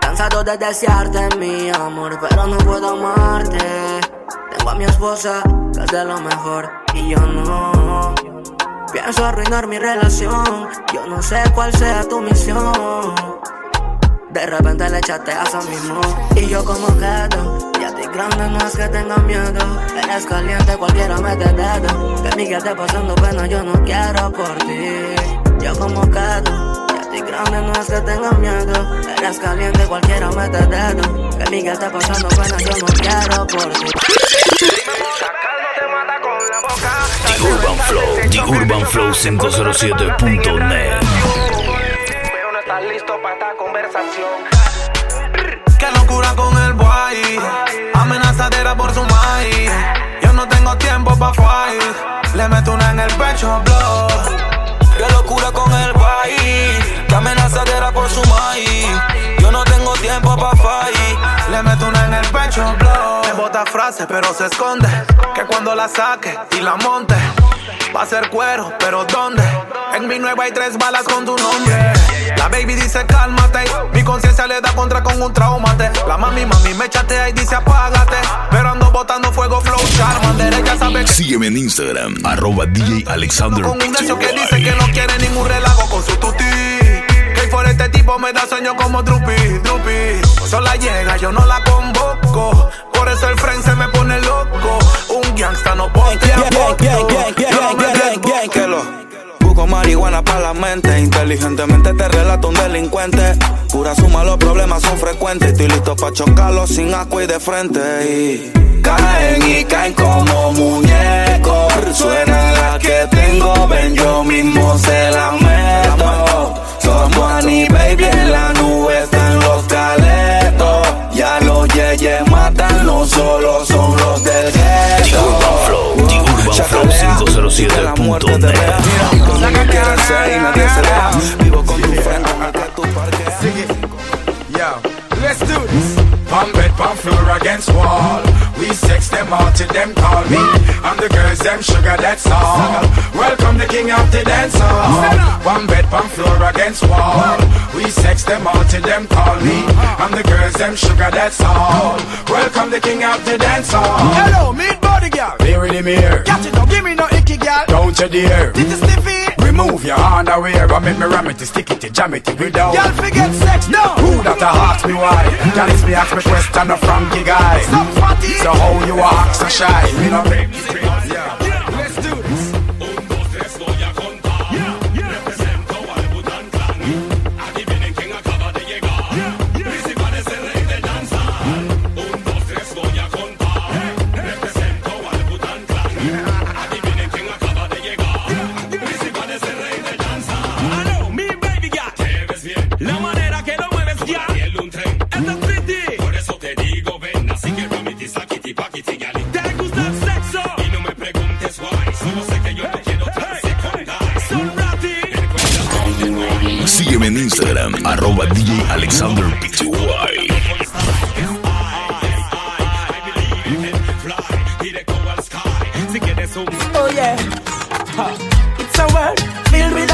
Cansado de desearte mi amor, pero no puedo amarte. Tengo a mi esposa, que es de lo mejor, y yo no. Pienso arruinar mi relación, yo no sé cuál sea tu misión. De repente le echaste a mismo, y yo como quedo. Ya estoy grande, no es que tenga miedo. Eres caliente, cualquiera mete dedo. Que Miguel esté pasando pena, yo no quiero por ti. Yo como quedo. Ya estoy grande, no es que tenga miedo. Eres caliente, cualquiera mete dedo. Que Miguel esté pasando pena, yo no quiero por ti. The Urban Flow, The Urban Flow 507.net. Pero no estás listo para esta conversación. Qué locura con el boy. Amenazadera por su maíz. Yo no tengo tiempo pa' fight. Le meto una en el pecho, blow. Qué locura con el boy. Qué amenazadera por su maíz. Yo no tengo tiempo pa' fight. Le meto una en el pecho, blow. Me bota frases, pero se esconde. Que cuando la saque y la monte. Va a ser cuero, pero ¿dónde? En mi nueva hay tres balas con tu nombre. La baby dice cálmate, mi conciencia le da contra con un traumate. La mami, mami me chatea y dice apágate. Pero ando botando fuego, flow, charmander. Ella sabe que Sígueme en Instagram, arroba DJ Alexander con un necio que dice que no quiere ningún relajo con su tuti. Este tipo me da sueño como Drupi, Drupi. Sola llega, yo no la convoco. Por eso el friend se me pone loco. Un gangsta no postea Busco marihuana para la mente, inteligentemente te relato un delincuente. Pura suma, los problemas son frecuentes. Estoy listo para chocarlos sin asco y de frente. Y caen y caen como muñecos. Suena la que tengo, ven, yo mismo se la meto. Somos Annie Baby en la nube, están los caletos. Ya los yeyes matan, no solo son los del ghetto. Urban Flow, The Urban Flow 507.net. Donde quieras ser y nadie se deja. Vivo con tu frente en el que tú parqueas. Yo, let's do this. Pump bed, pump floor against wall. We sex them all till them call me. And the girls them sugar, that's all. Welcome the king of the dance hall. One bed, pump floor against wall. We sex them all till them call me. And the girls them sugar, that's all. Welcome the king of the dance hall. Hello, meet body girl. Here in the mirror. Catch it, don't give me no icky girl. Don't you dare. This is stiffy. Remove your hand underwear and make me ram it, stick it, jam it, without. Y'all forget sex now. Who that a ask me why? Y'all is me ask me question a Frankie guy. So how you act so shy? Me no Instagram, arroba DJ Alexander PTY. Oh yeah. It's a world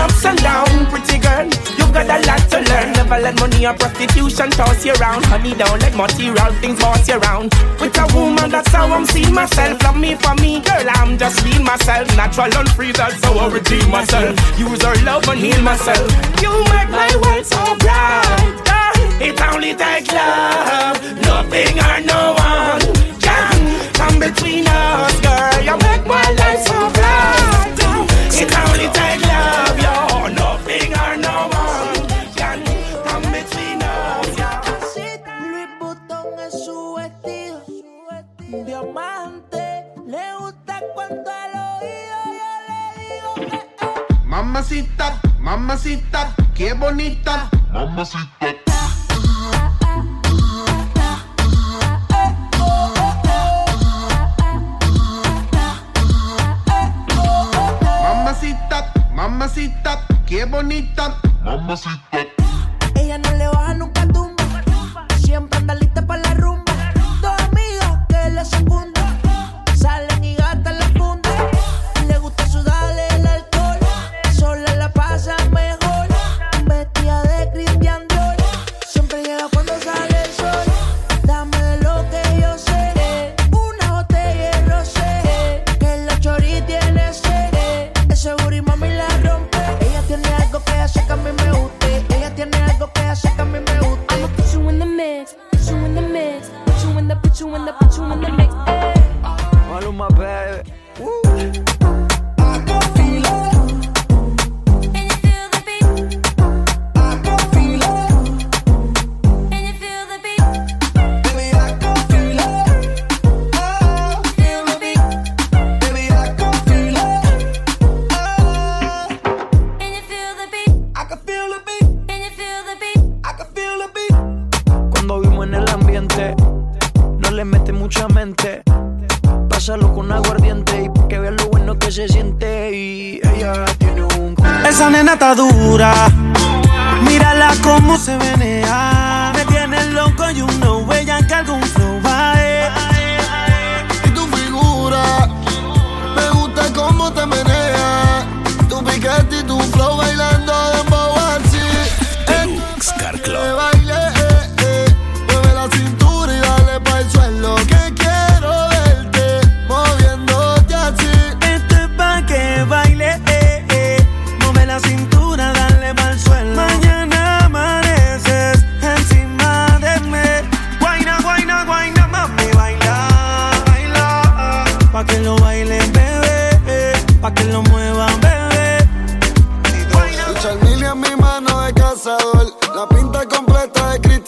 ups and downs, pretty girl. You've got a lot to learn. Never let money or prostitution toss you around. Honey, don't let material things boss you around. With a woman, that's how I'm seeing myself. Love me for me, girl. I'm just being myself. Natural and free, that's how I redeem myself. Use her love and heal myself. You make my world so bright. It only takes love, nothing or no one can come between us, girl. You make my life so bright. It only takes Diamante. Le gusta cuando al oído yo le digo que Mamacita, mamacita, qué bonita. Mamacita. Mamacita, mamacita, qué bonita. Mamacita.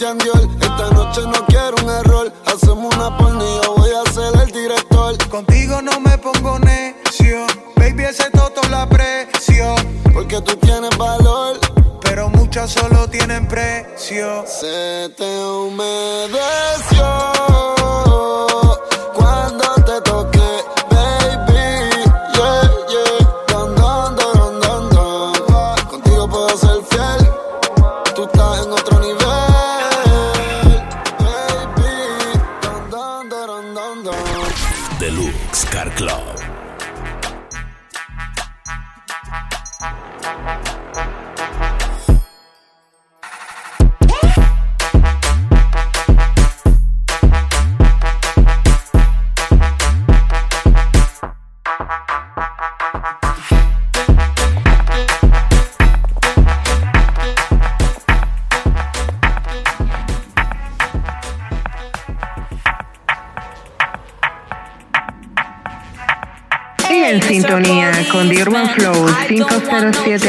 young girl 507.net.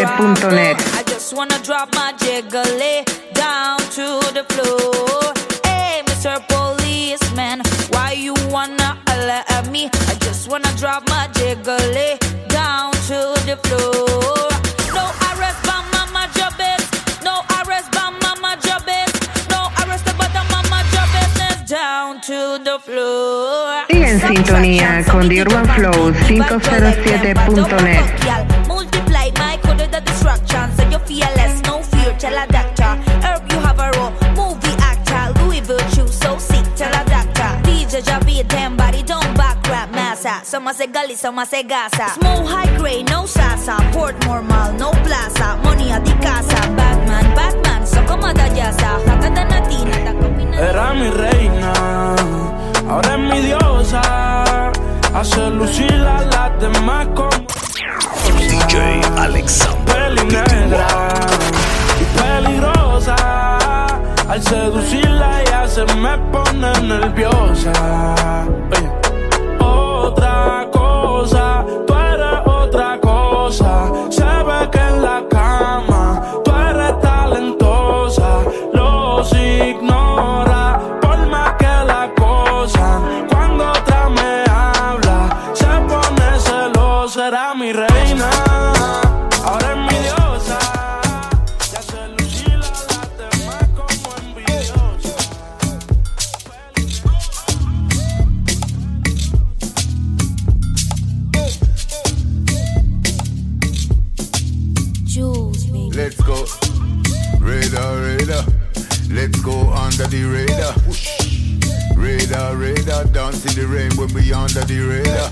Dance in the rain when we under the radar.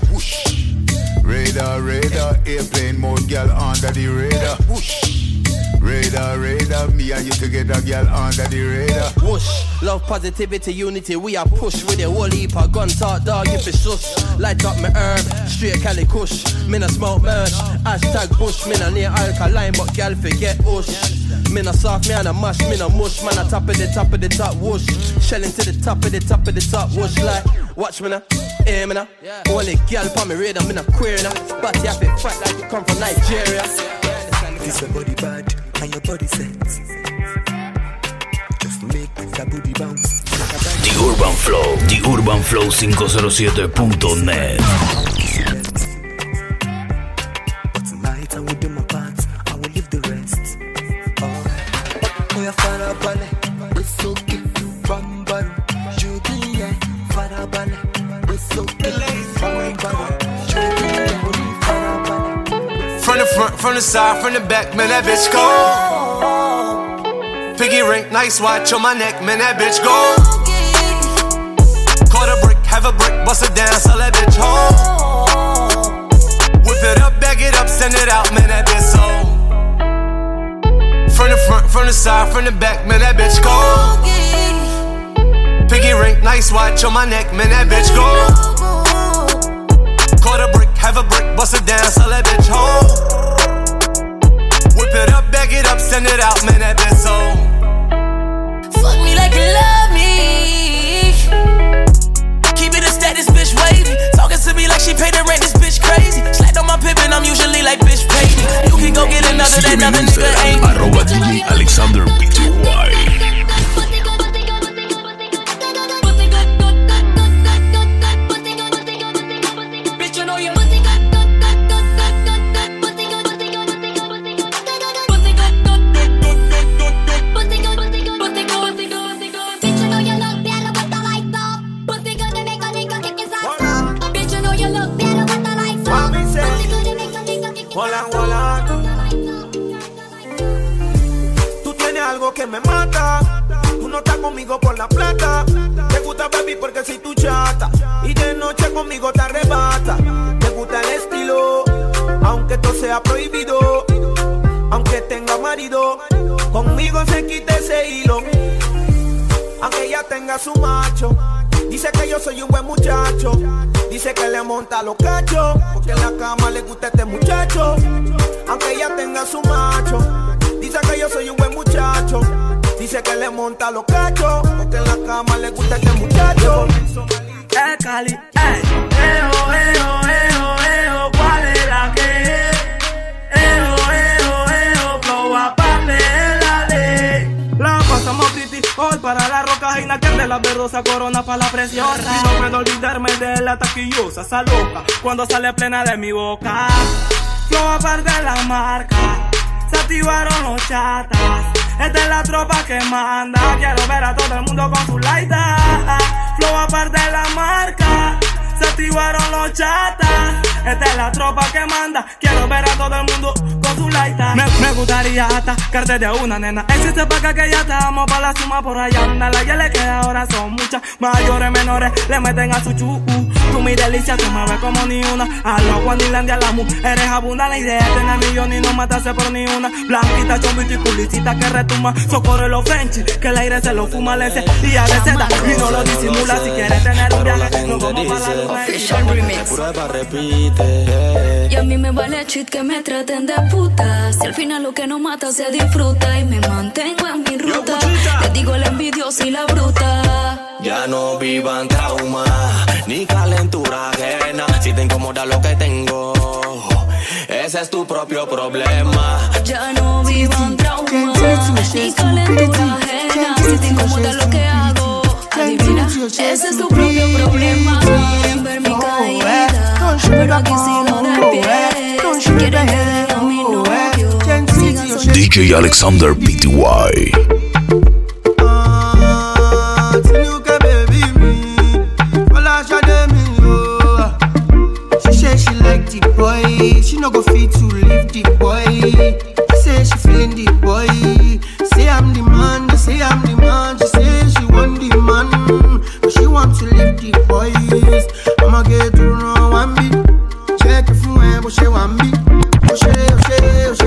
Radar, radar. Airplane mode, girl, under the radar. Radar, radar. Me and you together, girl, under the radar. Whoosh, love, positivity, unity. We are push with a whole heap of gun talk, dog. If it's shush, light up my herb, straight Cali Kush. Me no smoke merch, hashtag bush. Me no near alkaline, but girl forget ush. Me no soft, me and a mash, me no mush. Man, a top of the top of the top, whoosh. Shelling to the top of the top of the top, whoosh. Like, watch me now, hear me now. Only girl for me radar, me no queer now. But you have to fight like you come from Nigeria. This your body bad and your body set. Just make that booty bounce. The Urban Flow. The Urban Flow 507.net. From the side, from the back, man, that bitch go. Piggy ring, nice watch on my neck, man, that bitch go. Caught a brick, have a brick, bust it down, sell that bitch home. Whip it up, bag it up, send it out, man, that bitch so. From the front, from the side, from the back, man, that bitch go. Piggy ring, nice watch on my neck, man, that bitch go. Caught a brick, have a brick, bust it down, sell that bitch home. Whip it up, bag it up, send it out, man, that bitch so. Fuck me like you love me. Keep it a status, bitch wavy. Talking to me like she paid the rent, this bitch crazy. Slapped on my pippin', I'm usually like, bitch, pay me. You can go get another, that Sígueme en another nigga Instagram, ain't. arroba DJ Alexander PTY. Que me mata. Tú no estás conmigo por la plata. Te gusta, baby, porque soy tu chata. Y de noche conmigo te arrebata. Te gusta el estilo, aunque esto sea prohibido. Aunque tenga marido, conmigo se quita ese hilo. Aunque ella tenga su macho. Dice que yo soy un buen muchacho. Dice que le monta los cachos. Porque en la cama le gusta este muchacho. Aunque ella tenga su macho. Dice que yo soy un buen muchacho. Dice que le monta los cachos. Porque en la cama le gusta este muchacho. Eh, Cali, eh. Eo, eo, eo, eo, ¿cuál es la que es? Eo, eo, eo, flow aparte de la ley. La pasamos titi, hoy para la roca y que de la verdosa corona para la preciosa. Y no puedo olvidarme de la taquillosa, esa loca, cuando sale plena de mi boca. Flow aparte de la marca, activaron los chatas. Esta es la tropa que manda, quiero ver a todo el mundo con su laita. Flow aparte de la marca, se activaron los chatas. Esta es la tropa que manda, quiero ver a todo el mundo con su laita. Me, me gustaría atacarte de una nena. Existe pa' acá que ya estamos pa' la suma por allá. Anda, la que le queda ahora son muchas. Mayores, menores, le meten a su chu. Tú mi delicia, tú me ves como ni una. A los Wandilandia, la eres abunda la idea de tener millón y no matarse por ni una. Blanquita, chombito y culicita que retumba. Socorre los French, que el aire se lo fuma, le y a veces da y no lo disimula. Si quieres tener un viaje, nos vamos para la luna. Official remix. Prueba, repite. Y a mí me vale chit que me traten de puta. Si al final lo que no mata se disfruta y me mantengo en mi ruta. Le digo la envidiosa y la bruta. Ya no vivan trauma, ni calentura ajena. Si te incomoda lo que tengo, ese es tu propio problema. Ya no vivan trauma, ni calentura ajena. Si te incomoda lo que hago, adivina, ese es tu propio problema. Quieren ver mi caída, pero aquí sigo de pie. Quieren ah, que deje a mi novio. DJ Alexander PTY. Tinuka baby me, Ola Shade me oh. She say she like the boy, she no go fit to leave the boy. She say she feeling the boy, say I'm the man, they say I'm the man. She say she want to leave the boys. I'ma get to know one beat, check if you ain't what she want me. Oh she, oh she, oh she,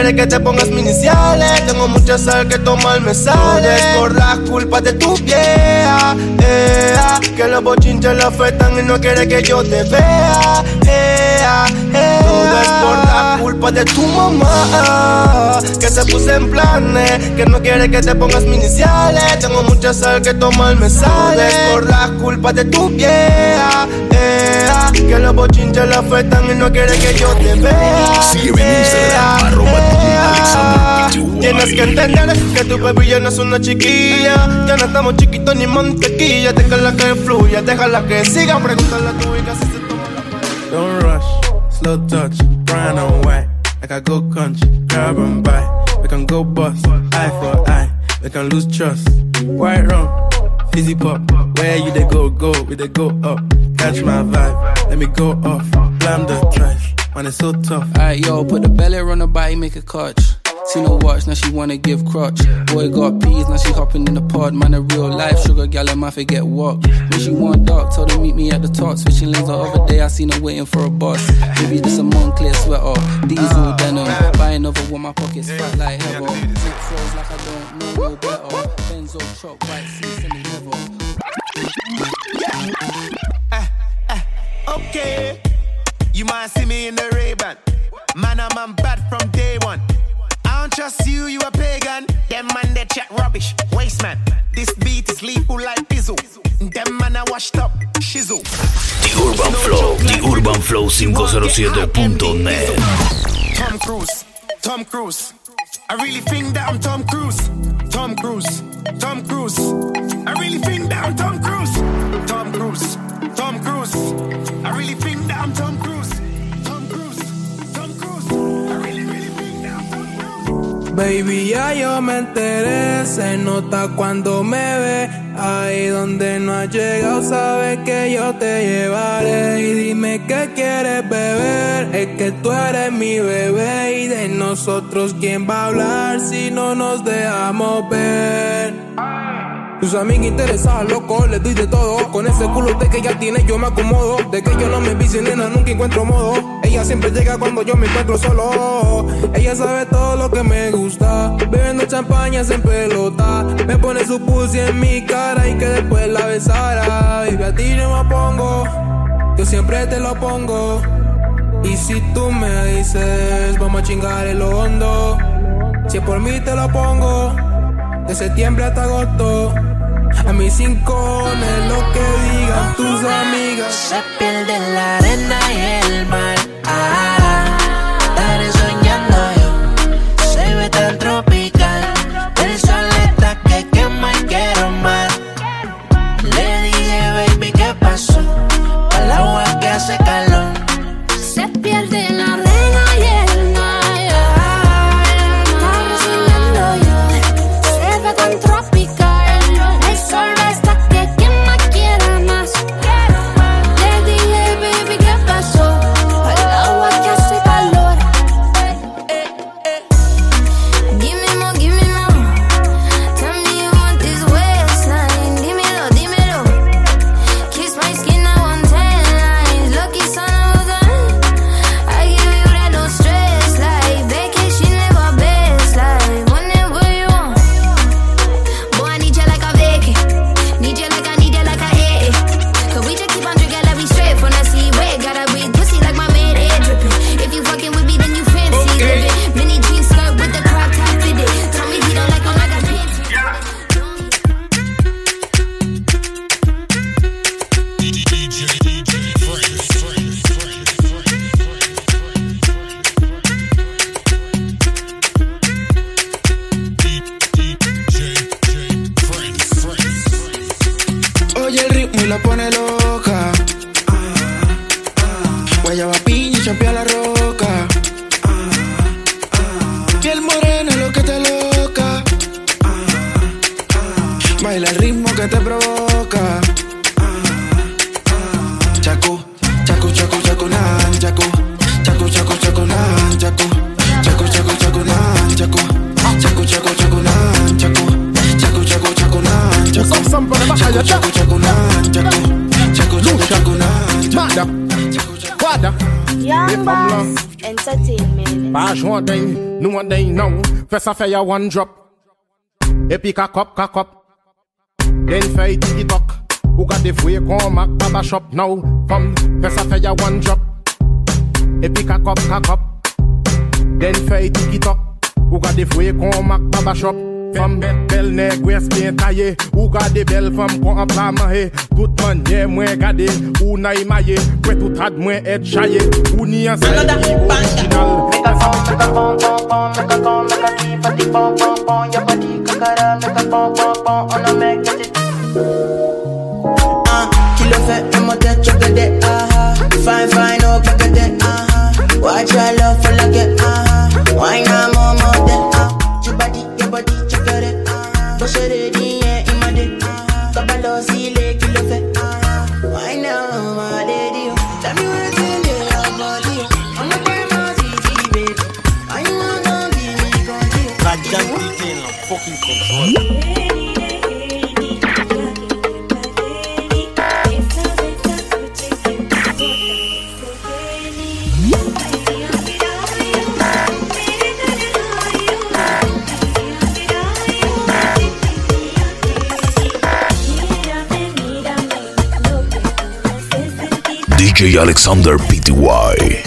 quiere que te pongas mis iniciales Tengo mucha sal que tomar me sale. Todo es por la culpa de tu vieja ea, Que los bochinches le afectan y no quiere que yo te vea ea, ea. Todo es por la culpa de tu mamá Que se puso en planes Que no quiere que te pongas mis iniciales. Tengo mucha sal que tomar me sale Todo es por la culpa de tu vieja Que los bochinches la afectan y no quieren que yo te vea. Sígueme en Instagram, arroba Tienes que entender que tu baby ya no es una chiquilla. Ya no estamos chiquitos ni mantequilla. Déjala que fluya, déjala que siga. Pregúntale a tu hija si se Don't rush, slow touch, brown and white. Like I go country, grab and buy. We can go bust, eye for eye. We can lose trust. White rum, fizzy pop. Where you they go, go, we they go up. Catch my vibe, let me go off. Blam the trash, man, it's so tough. Alright, yo, put the belly on the body, make a catch. See no watch, now she wanna give crutch. Boy got peas, now she hopping in the pod. Man, a real life sugar gal, and my forget what. When she want dark, told her meet me at the top. Switching lanes the other day, I seen her waiting for a bus. Maybe this a Moncler sweater, diesel denim. Buying over with my pockets fat like heaven. Zip froze like I don't know no better. Benzo truck, white seats in the level. Okay, you might see me in the Ray-Ban. Man, I'm, I'm bad from day one. I don't trust you, you a pagan. Them man, they chat rubbish. Waste man. This beat is lethal like Bizzle. Them man, I washed up. Shizzle. The Urban Flow, The Urban Flow 507.net. Tom Cruise, Tom Cruise. I really think that I'm Tom Cruise. Tom Cruise, Tom Cruise. I really think that I'm Tom Cruise. Tom Cruise, Tom Cruise. Baby, ya yo me enteré, se nota cuando me ve. Ahí donde no has llegado, sabes que yo te llevaré. Y dime qué quieres beber, es que tú eres mi bebé. Y de nosotros, ¿quién va a hablar si no nos dejamos ver? Tus amigas interesadas, loco, le doy de todo. Con ese culo de que ya tiene, yo me acomodo. De que yo no me vicio, nena, nunca encuentro modo. Ella siempre llega cuando yo me encuentro solo. Ella sabe todo lo que me gusta. Bebiendo champaña en pelota. Me pone su pussy en mi cara y que después la besara. Baby, a ti no me pongo. Yo siempre te lo pongo. Y si tú me dices, vamos a chingar el hondo. Si es por mí te lo pongo. De septiembre hasta agosto. A mis cinco lo que digan tus amigas. Se pierde la arena y el mar. Press a fire one drop. E pick a cup, cock up. Then fire tiki talk. Who got the way come back baba shop now? From press a fire one drop. E pick a cup, cock up. Then fire tiki talk. Who got the way come back baba shop? Fam bel neg wes ben taye Ou gade bel fam kon an pla manye Tout manye mwen gade Ou na imaye Kwe tout had mwen et chaye Ou ni an sel ki original Make a song, make a make a go, make a keep deep boom, boom, boom. Your body kakara, make a boom, boom, boom. On a make it. Ah, kilo fe, I'm a. Ah, fine, fine, oh, back that. Ah, watch your love for like. Ah, why not more, more ah. Your body, your body, check it. Ah, push it yeah, in my day. Kabalo, see DJ Alexander PTY.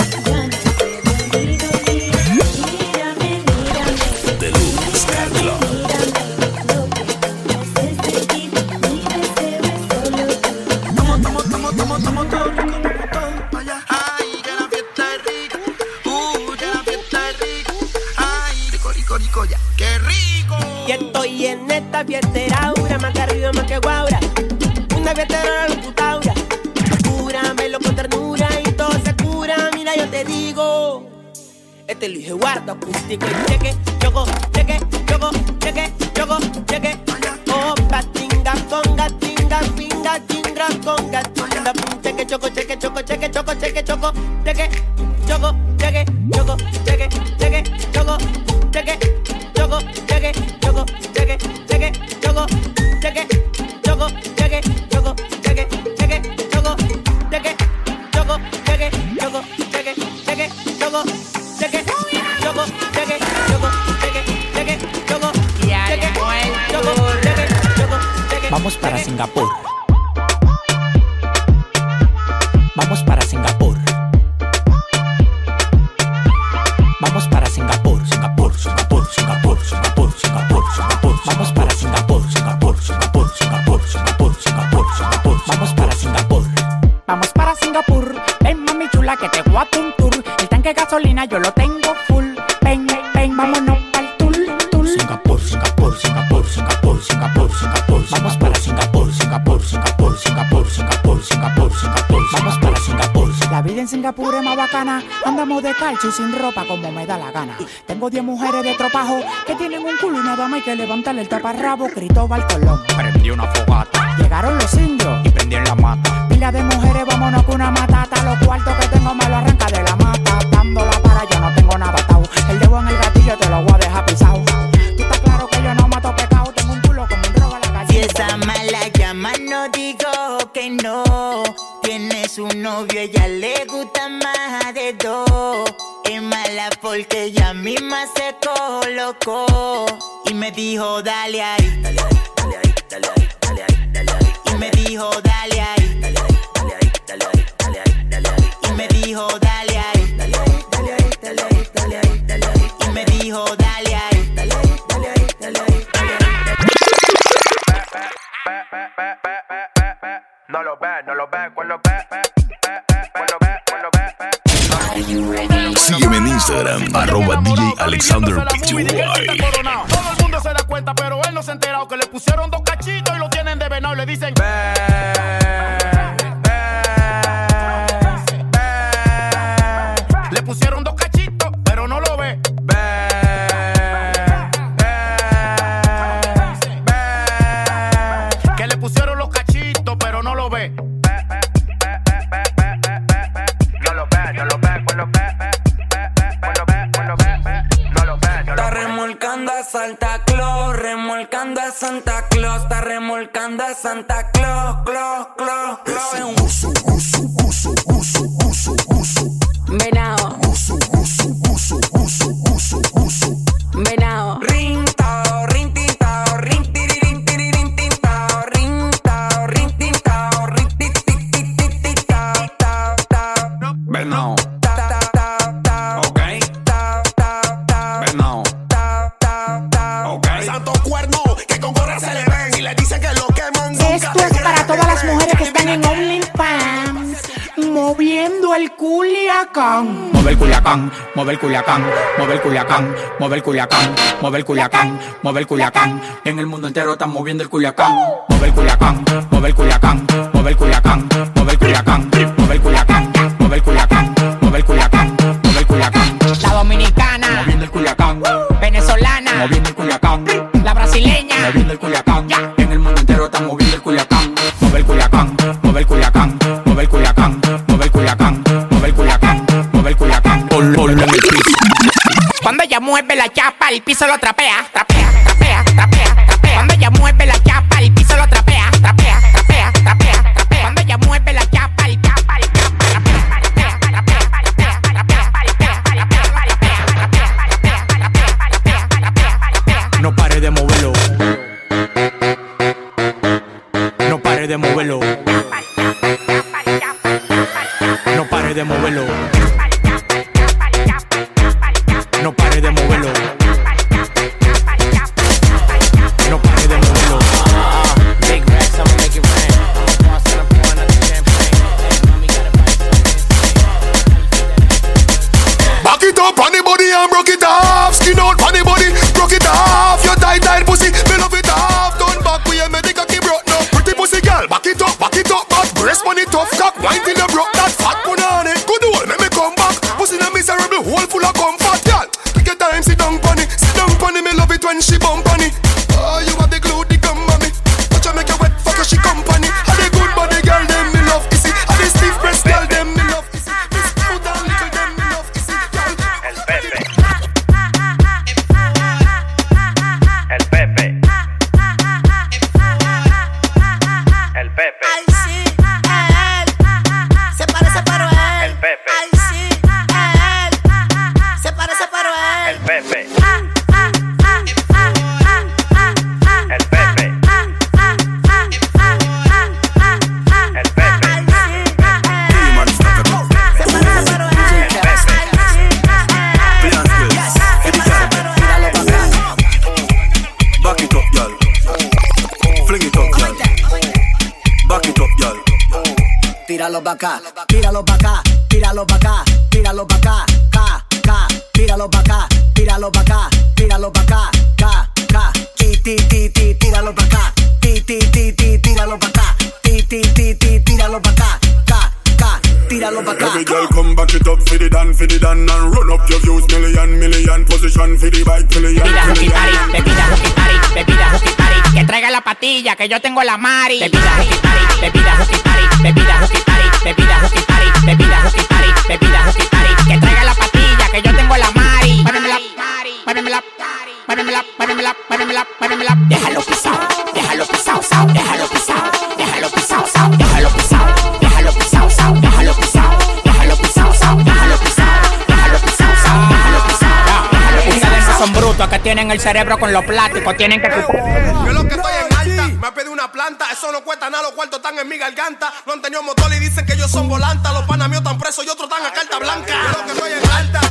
reggae. y sin ropa como me da la gana. Tengo 10 mujeres de tropajo que tienen un culo y nada más hay que levantarle el taparrabo. Cristóbal Colón. Prendí una foto Culiacán. Mover Culiacán, mover Culiacán, mover Culiacán, mover Culiacán, mover Culiacán, mover Culiacán. En el mundo entero están moviendo el Culiacán. Mover Culiacán, mover Culiacán, mover Culiacán, mover Culiacán, mover Culiacán, mover Culiacán, mover Culiacán, mover Culiacán. La dominicana, moviendo el Culiacán. Venezolana, moviendo el Culiacán. La brasileña, moviendo el Culiacán. Ella mueve la chapa, el piso lo trapea, trapea, trapea, trapea, trapea. Cuando ella mueve la ti, ti, ti, tíralo pa' acá, ti, ti, ti, ti, tíralo pa' acá, ti, ti, ti, ti, tíralo pa' acá, ca, ca, tíralo pa' acá. Every girl come back it up for the dan, for the dan And run up your views, million, million Position for the bike, million, Bebida bebida bebida. Que traiga la patilla, que yo tengo la mari. Bebida party, bebida bebida bebida bebida bebida. Que traiga la patilla, que yo tengo la mari. Muévemela. Déjalo pisado, déjalo pisado, sao, déjalo pisado, déjalo pisado, sao, déjalo pisado, déjalo pisado, sao, déjalo pisado, déjalo pisado, sao, déjalo pisado, déjalo pisado, sao, déjalo pisado, déjalo pisado. Ustedes son brutos que tienen el cerebro con los plásticos, tienen que Yo lo que estoy en alta, me ha pedido una planta, eso no cuesta nada, los cuartos están en mi garganta. No han tenido motor y dicen que ellos son volantas, los panas míos están presos y otros están a carta blanca. Yo lo que estoy en alta,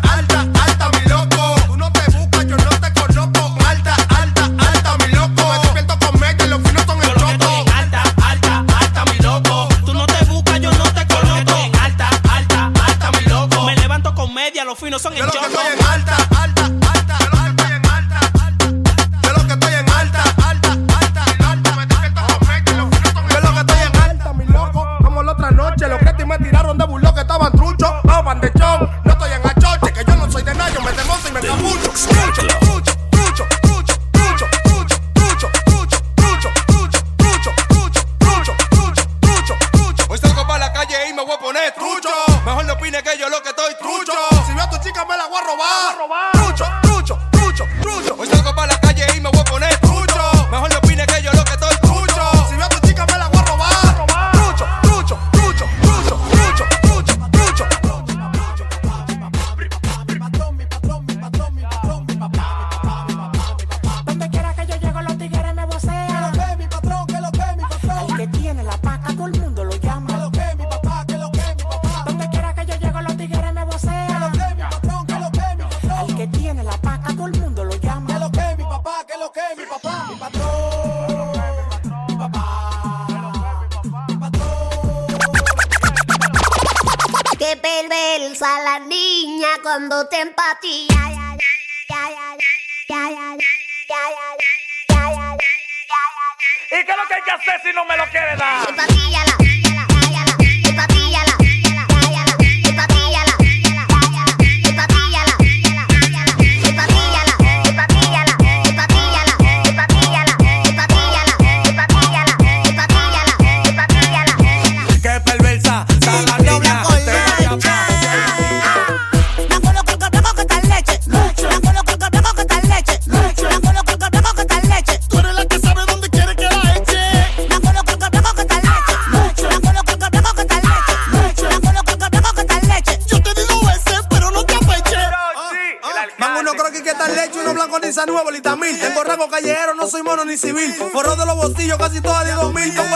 fui, no son el. mono ni civil. Forro de los bolsillos, casi todas de 2000.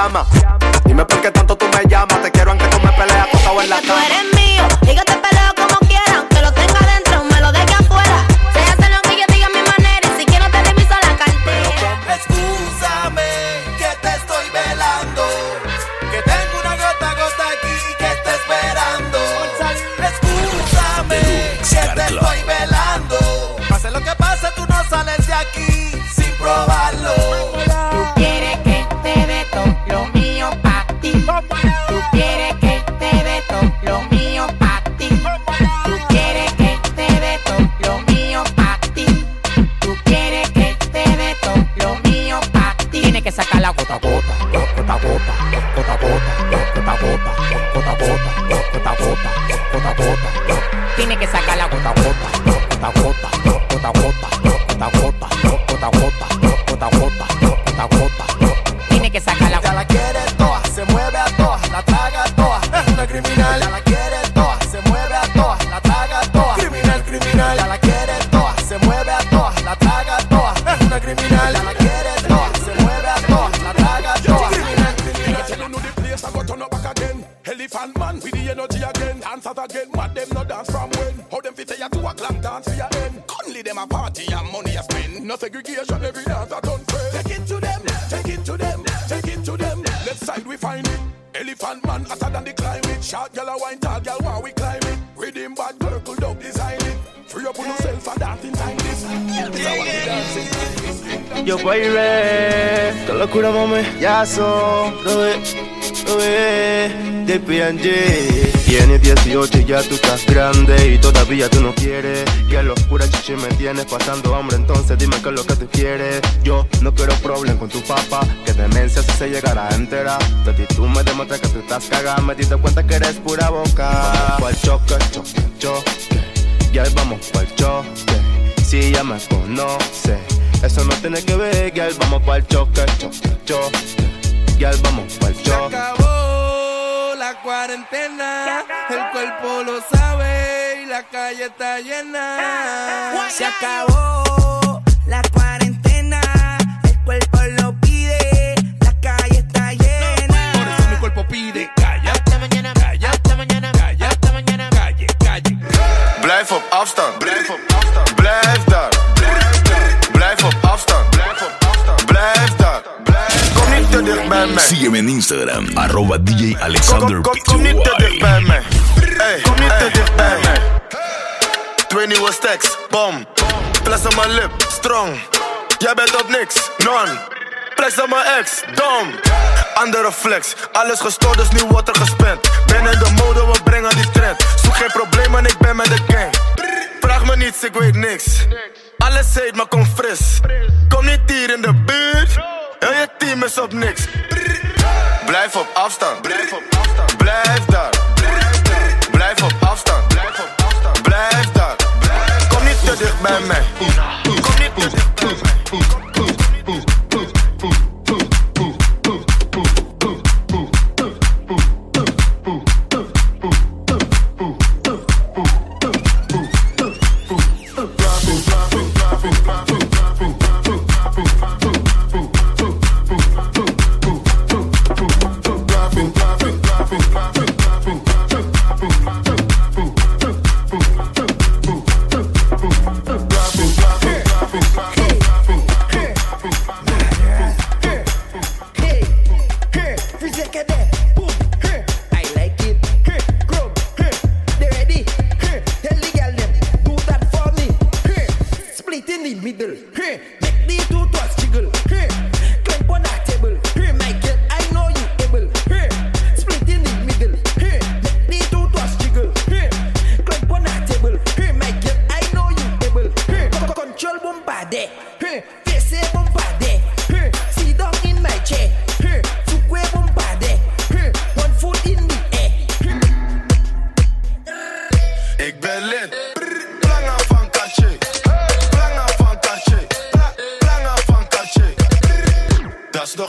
Yama. baby. Locura, mami. Ya. Tienes 18 y ya tú estás grande. Y todavía tú no quieres. Que los puras chichi me tienes pasando hambre. Entonces dime qué es lo que tú quieres. Yo no quiero problem con tu papá. Que demencia si se llegara a enterar. Tu tú me demuestra que tú estás cagada. Me diste cuenta que eres pura boca. Vamos Pa'l choque, choque, choque. Ya vamos pa'l choque. Si ya me conoces. Eso no tiene que ver, girl, vamos pa'l choque, choque, choque. Girl, vamos pa'l choque. Se acabó la cuarentena, el cuerpo lo sabe y la calle está llena. Ah, ah, ah. Se acabó la cuarentena, el cuerpo lo pide, la calle está llena. Por eso mi cuerpo pide calla. Hasta mañana, calla, hasta mañana, calla, hasta mañana, calle, calle. Blijf op afstand, blijf op Sígueme en Instagram, arroba DJ Alexander Kom, niet te dicht bij mij. Kom niet te dicht bij mij. bom. Mijn lip, strong. Jij bent op niks, non. Flex aan mijn ex, dom. Andere flex, alles gestoord, dus nu wordt er gespend. Ben in de mode, we brengen die trend. Zoek geen probleem, en ik ben met de gang. Vraag me niets, ik weet niks. Alles heet, maar kom fris. Kom niet hier in de buurt. Heel je team is op niks. Blijf op afstand. Blijf op afstand. Blijf daar. Blijf op afstand. Blijf op afstand. Blijf daar. Kom niet te dicht bij mij. Kom niet te dicht bij mij.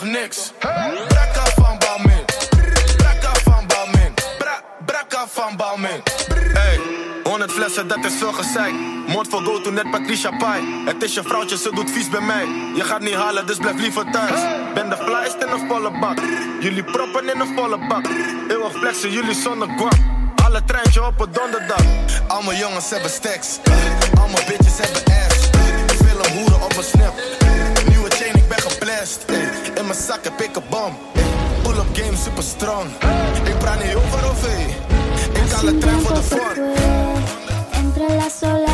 toch niks. Hey. Van Balmin. Brakka van Balmin. Bra Brakka van Balmin. Hey. 100 flessen, dat is veel gezeik. Moord voor go to net Patricia Pai. Het is je vrouwtje, ze doet vies bij mij. Je gaat niet halen, dus blijf liever thuis. Ben de flyest in een volle bak. Jullie proppen in een volle bak. Eeuwig flexen, jullie zonder kwam. Alle treintje op een donderdag. Alle jongens hebben stacks. allemaal bitches hebben ass. Veel hoeren op een snap. stashed. Ey. Eh. In mijn zakken pik een bom. Eh. Pull-up game super strong. Ik praat niet over of Ik haal het trein voor de fun. Entre las olas.